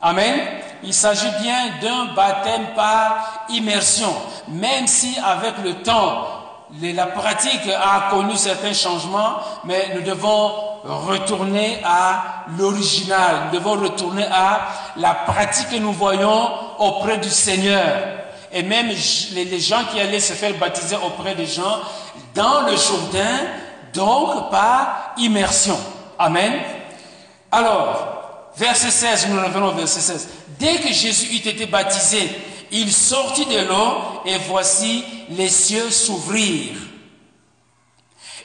Speaker 1: Amen. Il s'agit bien d'un baptême par immersion, même si avec le temps, la pratique a connu certains changements, mais nous devons retourner à l'original, nous devons retourner à la pratique que nous voyons auprès du Seigneur. Et même les gens qui allaient se faire baptiser auprès des gens dans le Jourdain, donc par immersion. Amen. Alors, verset 16, nous revenons au verset 16. Dès que Jésus eut été baptisé, il sortit de l'eau et voici les cieux s'ouvrirent.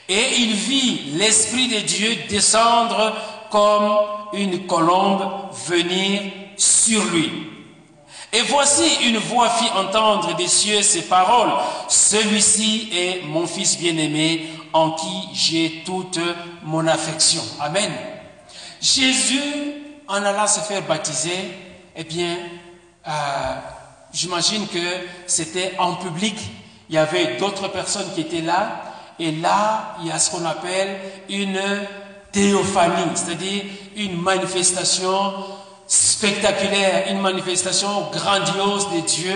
Speaker 1: Et il vit l'Esprit de Dieu descendre comme une colombe venir sur lui. Et voici une voix fit entendre des cieux ces paroles. Celui-ci est mon fils bien-aimé en qui j'ai toute mon affection. Amen. Jésus, en allant se faire baptiser, eh bien, euh, j'imagine que c'était en public. Il y avait d'autres personnes qui étaient là. Et là, il y a ce qu'on appelle une théophanie, c'est-à-dire une manifestation spectaculaire, une manifestation grandiose de Dieu,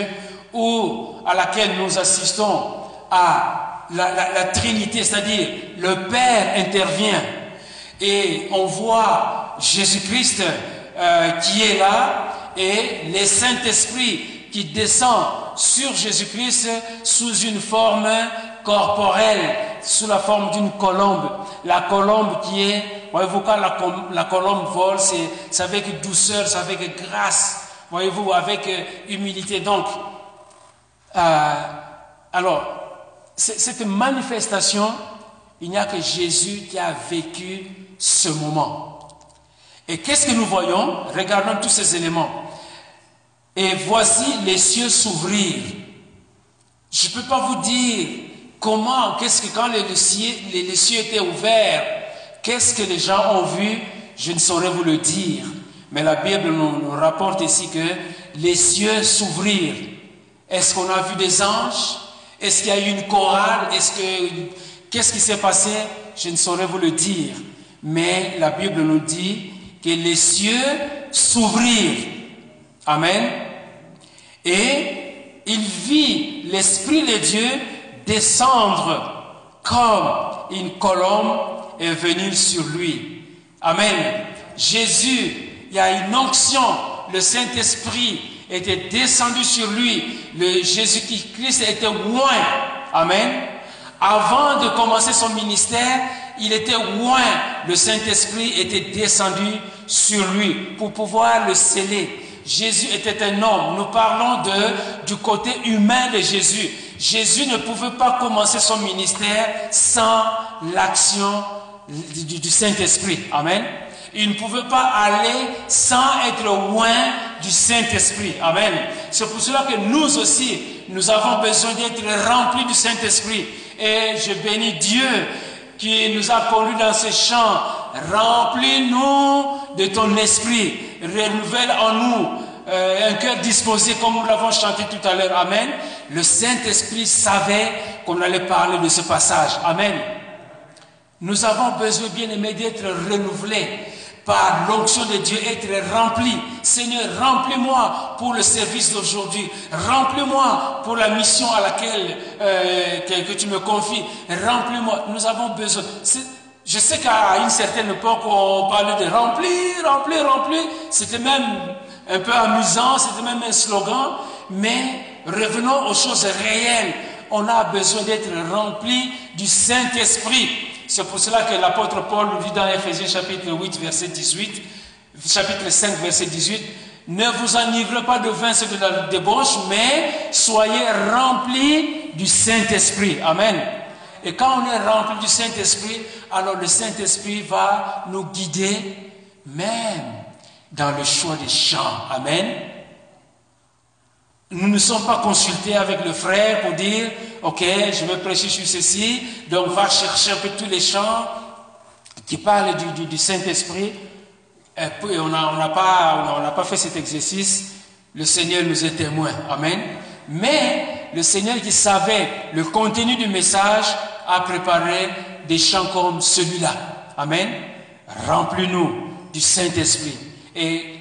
Speaker 1: où, à laquelle nous assistons à la, Trinité, c'est-à-dire le Père intervient et on voit Jésus-Christ euh, qui est là et le Saint-Esprit qui descend sur Jésus-Christ sous une forme corporelle, sous la forme d'une colombe. La colombe qui est, voyez-vous, quand la, colombe vole, c'est avec douceur, c'est avec grâce, voyez-vous, avec euh, humilité. Donc, euh, alors, cette manifestation, il n'y a que Jésus qui a vécu ce moment. Et qu'est-ce que nous voyons? Regardons tous ces éléments. Et voici les cieux s'ouvrir. Je ne peux pas vous dire comment, qu'est-ce que quand les cieux, étaient ouverts, qu'est-ce que les gens ont vu, je ne saurais vous le dire. Mais la Bible nous, nous rapporte ici que les cieux s'ouvrirent. Est-ce qu'on a vu des anges? Est-ce qu'il y a eu une chorale? Est-ce que qu'est-ce qui s'est passé? Je ne saurais vous le dire. Mais la Bible nous dit que les cieux s'ouvrirent. Amen. Et il vit l'Esprit de Dieu descendre comme une colombe et venir sur lui. Amen. Jésus, il y a une onction, le Saint-Esprit était descendu sur lui, le Jésus-Christ était loin. Amen. Avant de commencer son ministère, il était loin. Le Saint-Esprit était descendu sur lui pour pouvoir le sceller. Jésus était un homme. Nous parlons du côté humain de Jésus. Jésus ne pouvait pas commencer son ministère sans l'action du, du Saint-Esprit. Amen. Il ne pouvait pas aller sans être loin du Saint-Esprit. Amen. C'est pour cela que nous aussi, nous avons besoin d'être remplis du Saint-Esprit. Et je bénis Dieu qui nous a conduits dans ce champ. Remplis-nous de ton esprit. Renouvelle en nous euh, un cœur disposé comme nous l'avons chanté tout à l'heure. Amen. Le Saint-Esprit savait qu'on allait parler de ce passage. Amen. Nous avons besoin, bien aimé, d'être renouvelés par l'onction de Dieu, être rempli. Seigneur, remplis-moi pour le service d'aujourd'hui. Remplis-moi pour la mission à laquelle euh, que, tu me confies. Remplis-moi. Nous avons besoin. Je sais qu'à une certaine époque, on parlait de remplir, remplir, remplir. C'était même un peu amusant, c'était même un slogan. Mais revenons aux choses réelles. On a besoin d'être rempli du Saint-Esprit. C'est pour cela que l'apôtre Paul nous dit dans Ephésiens chapitre 8, verset 18, chapitre 5, verset 18, ne vous enivrez pas de vin, c'est de la débauche, mais soyez remplis du Saint-Esprit. Amen. Et quand on est rempli du Saint-Esprit, alors le Saint-Esprit va nous guider même dans le choix des chants. Amen. Nous ne sommes pas consultés avec le frère pour dire, ok, je vais prêcher sur ceci, donc va chercher un peu tous les chants qui parlent du, Saint-Esprit. Et puis on n'a pas, pas fait cet exercice. Le Seigneur nous est témoin. Amen. Mais le Seigneur qui savait le contenu du message a préparé des chants comme celui-là. Amen. Remplis-nous du Saint-Esprit. Et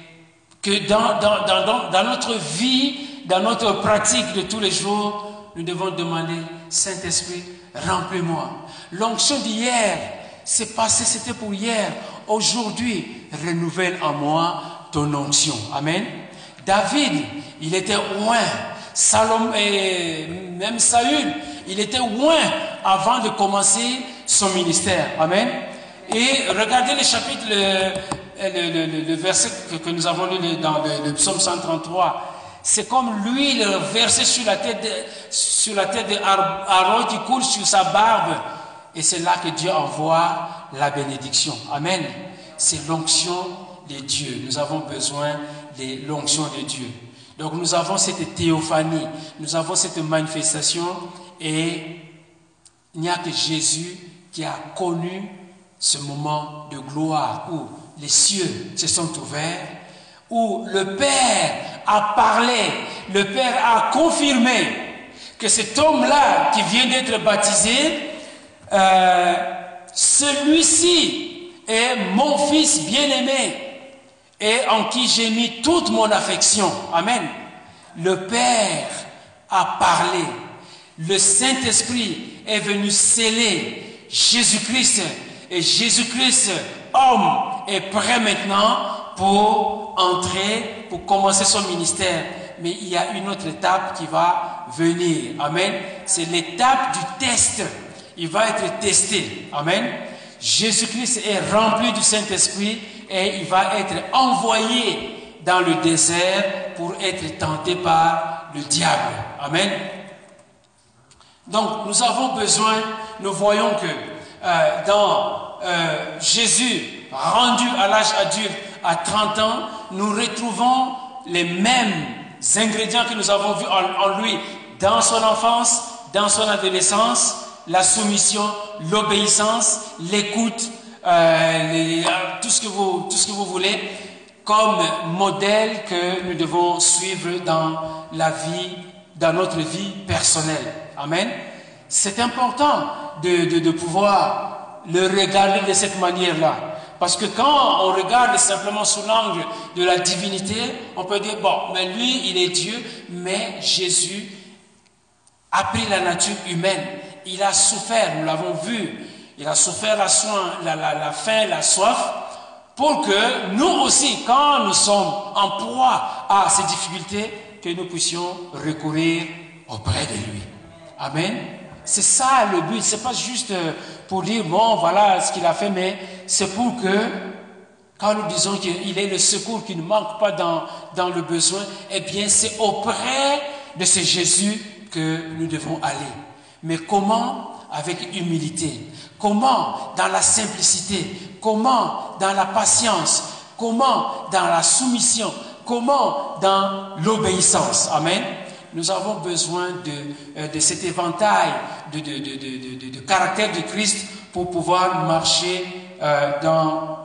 Speaker 1: que dans, notre vie, dans notre pratique de tous les jours, nous devons demander, Saint-Esprit, remplis-moi. L'onction d'hier, c'est passé, c'était pour hier. Aujourd'hui, renouvelle en moi ton onction. Amen. David, il était loin. Salom, et même Saül, il était loin avant de commencer son ministère. Amen. Et regardez le chapitre, le, verset que, nous avons lu dans le, le psaume 133 c'est comme l'huile versée sur la tête sur la tête d'Aaron qui coule sur sa barbe. Et c'est là que Dieu envoie la bénédiction. Amen. C'est l'onction de Dieu. Nous avons besoin de l'onction de Dieu. Donc nous avons cette théophanie, nous avons cette manifestation et il n'y a que Jésus qui a connu ce moment de gloire où les cieux se sont ouverts, où le Père a parlé, le Père a confirmé que cet homme-là qui vient d'être baptisé, euh, celui-ci est mon fils bien-aimé et en qui j'ai mis toute mon affection. Amen. Le Père a parlé. Le Saint-Esprit est venu sceller Jésus-Christ. Et Jésus-Christ, homme, est prêt maintenant pour entrer, pour commencer son ministère. Mais il y a une autre étape qui va venir. Amen. C'est l'étape du test. Il va être testé. Amen. Jésus-Christ est rempli du Saint-Esprit et il va être envoyé dans le désert pour être tenté par le diable. Amen. Donc nous avons besoin, nous voyons que euh, dans euh, Jésus rendu à l'âge adulte à 30 ans, nous retrouvons les mêmes ingrédients que nous avons vus en, lui dans son enfance, dans son adolescence, la soumission, l'obéissance, l'écoute, euh, tout, ce que vous, tout ce que vous voulez, comme modèle que nous devons suivre dans la vie, dans notre vie personnelle. Amen. C'est important de, pouvoir le regarder de cette manière-là. Parce que quand on regarde simplement sous l'angle de la divinité, on peut dire, bon, mais lui, il est Dieu, mais Jésus a pris la nature humaine. Il a souffert, nous l'avons vu. Il a souffert la, soin, la, la faim, la soif, pour que nous aussi, quand nous sommes en proie à ces difficultés, que nous puissions recourir auprès de lui. Amen. C'est ça le but. C'est pas juste euh, pour dire, bon, voilà ce qu'il a fait, mais c'est pour que, quand nous disons qu'il est le secours qui ne manque pas dans, dans le besoin, eh bien, c'est auprès de ce Jésus que nous devons aller. Mais comment? Avec humilité. Comment? Dans la simplicité. Comment? Dans la patience. Comment? Dans la soumission. Comment? Dans l'obéissance. Amen nous avons besoin de, euh, de cet éventail de, de, de, caractère de Christ pour pouvoir marcher euh, dans,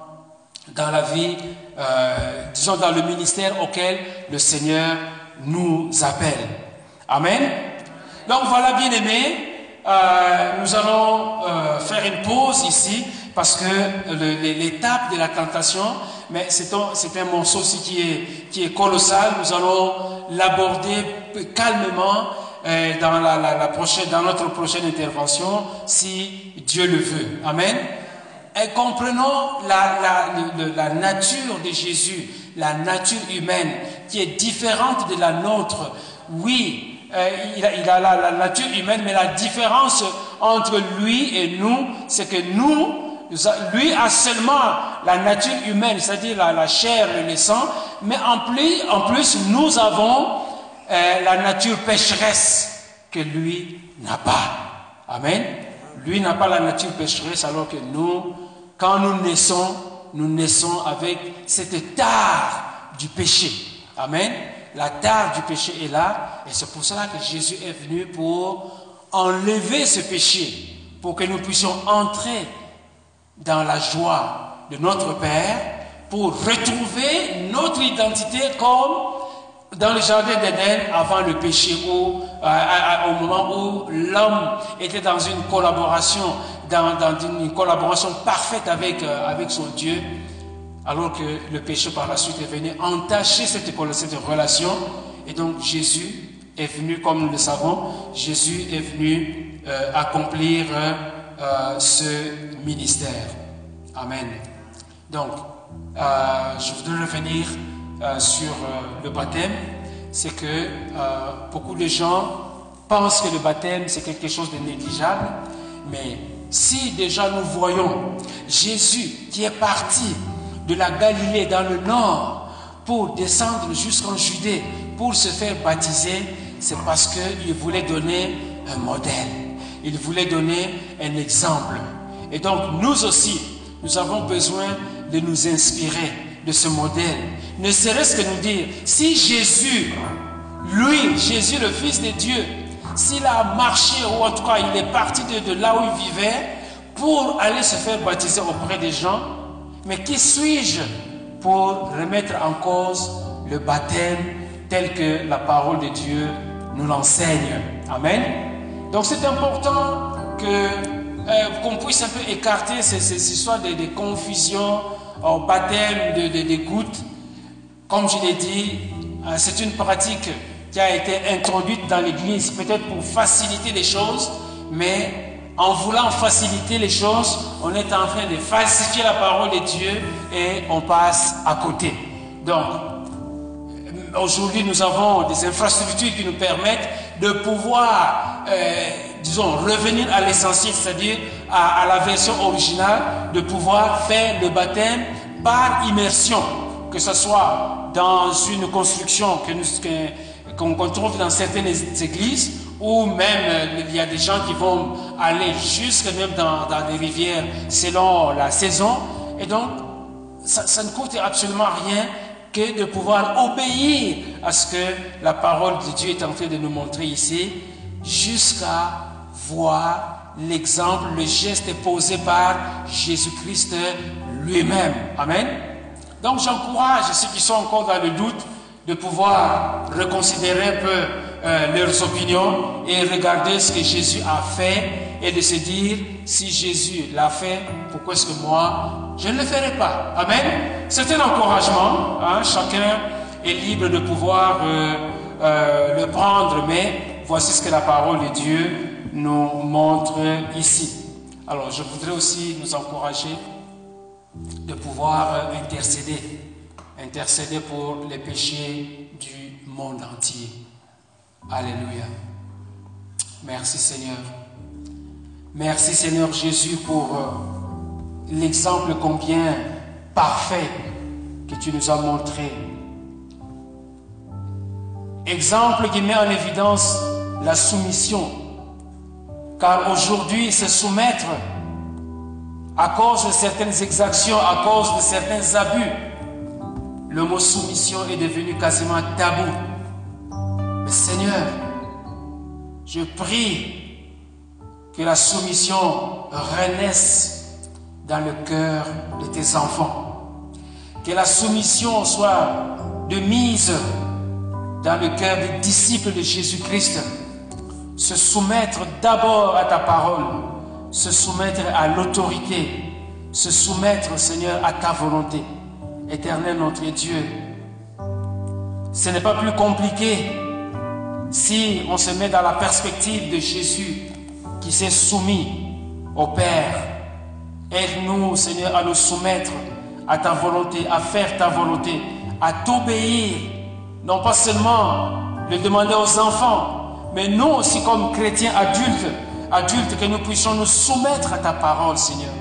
Speaker 1: dans la vie, euh, disons dans le ministère auquel le Seigneur nous appelle. Amen. Donc voilà, bien aimé, nous allons faire une pause ici parce que l'étape de la tentation, mais c'est un, un, morceau aussi qui est, qui est colossal. Nous allons l'aborder calmement euh, dans, la, prochaine, dans notre prochaine intervention, si Dieu le veut. Amen. Et comprenons la, nature de Jésus, la nature humaine, qui est différente de la nôtre. Oui, euh, il a la, nature humaine, mais la différence entre lui et nous, c'est que nous, lui a seulement la nature humaine, c'est-à-dire la, chair, le sang, mais en plus, en plus nous avons euh, la nature pécheresse que lui n'a pas. Amen. Lui n'a pas la nature pécheresse alors que nous, quand nous naissons, nous naissons avec cette tare du péché. Amen. La tare du péché est là et c'est pour cela que Jésus est venu pour enlever ce péché, pour que nous puissions entrer dans la joie de notre Père pour retrouver notre identité comme dans le jardin d'Éden avant le péché, au, euh, au moment où l'homme était dans une collaboration, dans, une collaboration parfaite avec, euh, avec son Dieu, alors que le péché par la suite est venu entacher cette, relation. Et donc Jésus est venu, comme nous le savons, Jésus est venu euh, accomplir ce ministère. Amen. Donc, euh, je voudrais revenir euh, sur le baptême. C'est que beaucoup de gens pensent que le baptême, c'est quelque chose de négligeable. Mais si déjà nous voyons Jésus qui est parti de la Galilée dans le nord pour descendre jusqu'en Judée pour se faire baptiser, c'est parce qu'il voulait donner un modèle il voulait donner un exemple. Et donc nous aussi, nous avons besoin de nous inspirer de ce modèle. Ne serait-ce que nous dire, si Jésus, lui, Jésus le Fils de Dieu, s'il a marché, ou en tout cas il est parti de, là où il vivait, pour aller se faire baptiser auprès des gens, mais qui suis-je pour remettre en cause le baptême tel que la parole de Dieu nous l'enseigne? Amen. Donc c'est important que euh, qu'on puisse un peu écarter ces, histoires de, confusion au baptême de, de, gouttes. Comme je l'ai dit, euh, c'est une pratique qui a été introduite dans l'Église, peut-être pour faciliter les choses, mais en voulant faciliter les choses, on est en train de falsifier la parole de Dieu et on passe à côté. Donc, aujourd'hui, nous avons des infrastructures qui nous permettent de pouvoir, euh, disons, revenir à l'essentiel, c'est-à-dire à, la version originale, de pouvoir faire le baptême par immersion, que ce soit dans une construction que qu'on trouve dans certaines églises, ou même euh, il y a des gens qui vont aller jusque même dans, dans des rivières selon la saison. Et donc, ça, ça, ne coûte absolument rien que de pouvoir obéir à ce que la parole de Dieu est en train de nous montrer ici, jusqu'à voir l'exemple, le geste posé par Jésus-Christ lui-même. Amen. Donc j'encourage ceux qui sont encore dans le doute de pouvoir reconsidérer un peu euh, leurs opinions et regarder ce que Jésus a fait et de se dire, si Jésus l'a fait, pourquoi est-ce que moi, je ne le ferai pas? Amen. C'est un encouragement. Hein? Chacun est libre de pouvoir euh, euh, le prendre, mais voici ce que la parole de Dieu nous montre ici. Alors, je voudrais aussi nous encourager de pouvoir intercéder intercéder pour les péchés du monde entier. Alléluia. Merci Seigneur. Merci Seigneur Jésus pour euh, l'exemple combien parfait que tu nous as montré. Exemple qui met en évidence la soumission. Car aujourd'hui, se soumettre à cause de certaines exactions, à cause de certains abus, le mot soumission est devenu quasiment tabou. Mais Seigneur, je prie que la soumission renaisse dans le cœur de tes enfants. Que la soumission soit de mise dans le cœur des disciples de Jésus-Christ. Se soumettre d'abord à ta parole, se soumettre à l'autorité, se soumettre, Seigneur, à ta volonté. Éternel notre Dieu, ce n'est pas plus compliqué si on se met dans la perspective de Jésus qui s'est soumis au Père. Aide-nous, Seigneur, à nous soumettre à ta volonté, à faire ta volonté, à t'obéir, non pas seulement le demander aux enfants, mais nous aussi comme chrétiens adultes, adultes, que nous puissions nous soumettre à ta parole, Seigneur,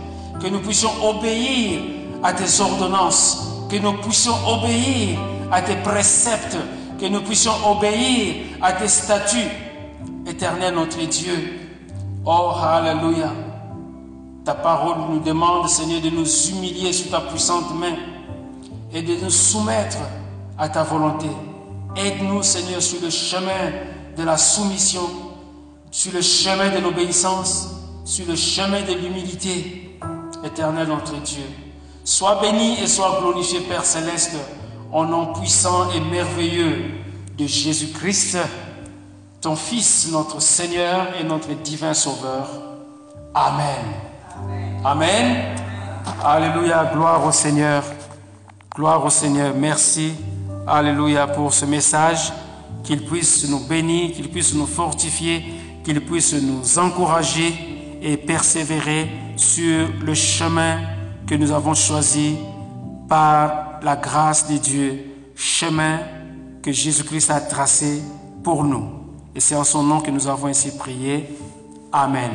Speaker 1: que nous puissions obéir à tes ordonnances, que nous puissions obéir à tes préceptes, que nous puissions obéir à tes statuts. Éternel notre Dieu, oh Alléluia, ta parole nous demande, Seigneur, de nous humilier sous ta puissante main et de nous soumettre à ta volonté. Aide-nous, Seigneur, sur le chemin de la soumission, sur le chemin de l'obéissance, sur le chemin de l'humilité. Éternel notre Dieu. Sois béni et sois glorifié, Père céleste, au nom puissant et merveilleux de Jésus-Christ, ton Fils, notre Seigneur et notre divin Sauveur. Amen. Amen. Alléluia. Gloire au Seigneur. Gloire au Seigneur. Merci. Alléluia pour ce message. Qu'il puisse nous bénir, qu'il puisse nous fortifier, qu'il puisse nous encourager et persévérer sur le chemin que nous avons choisi par la grâce de Dieu, chemin que Jésus-Christ a tracé pour nous. Et c'est en son nom que nous avons ainsi prié. Amen.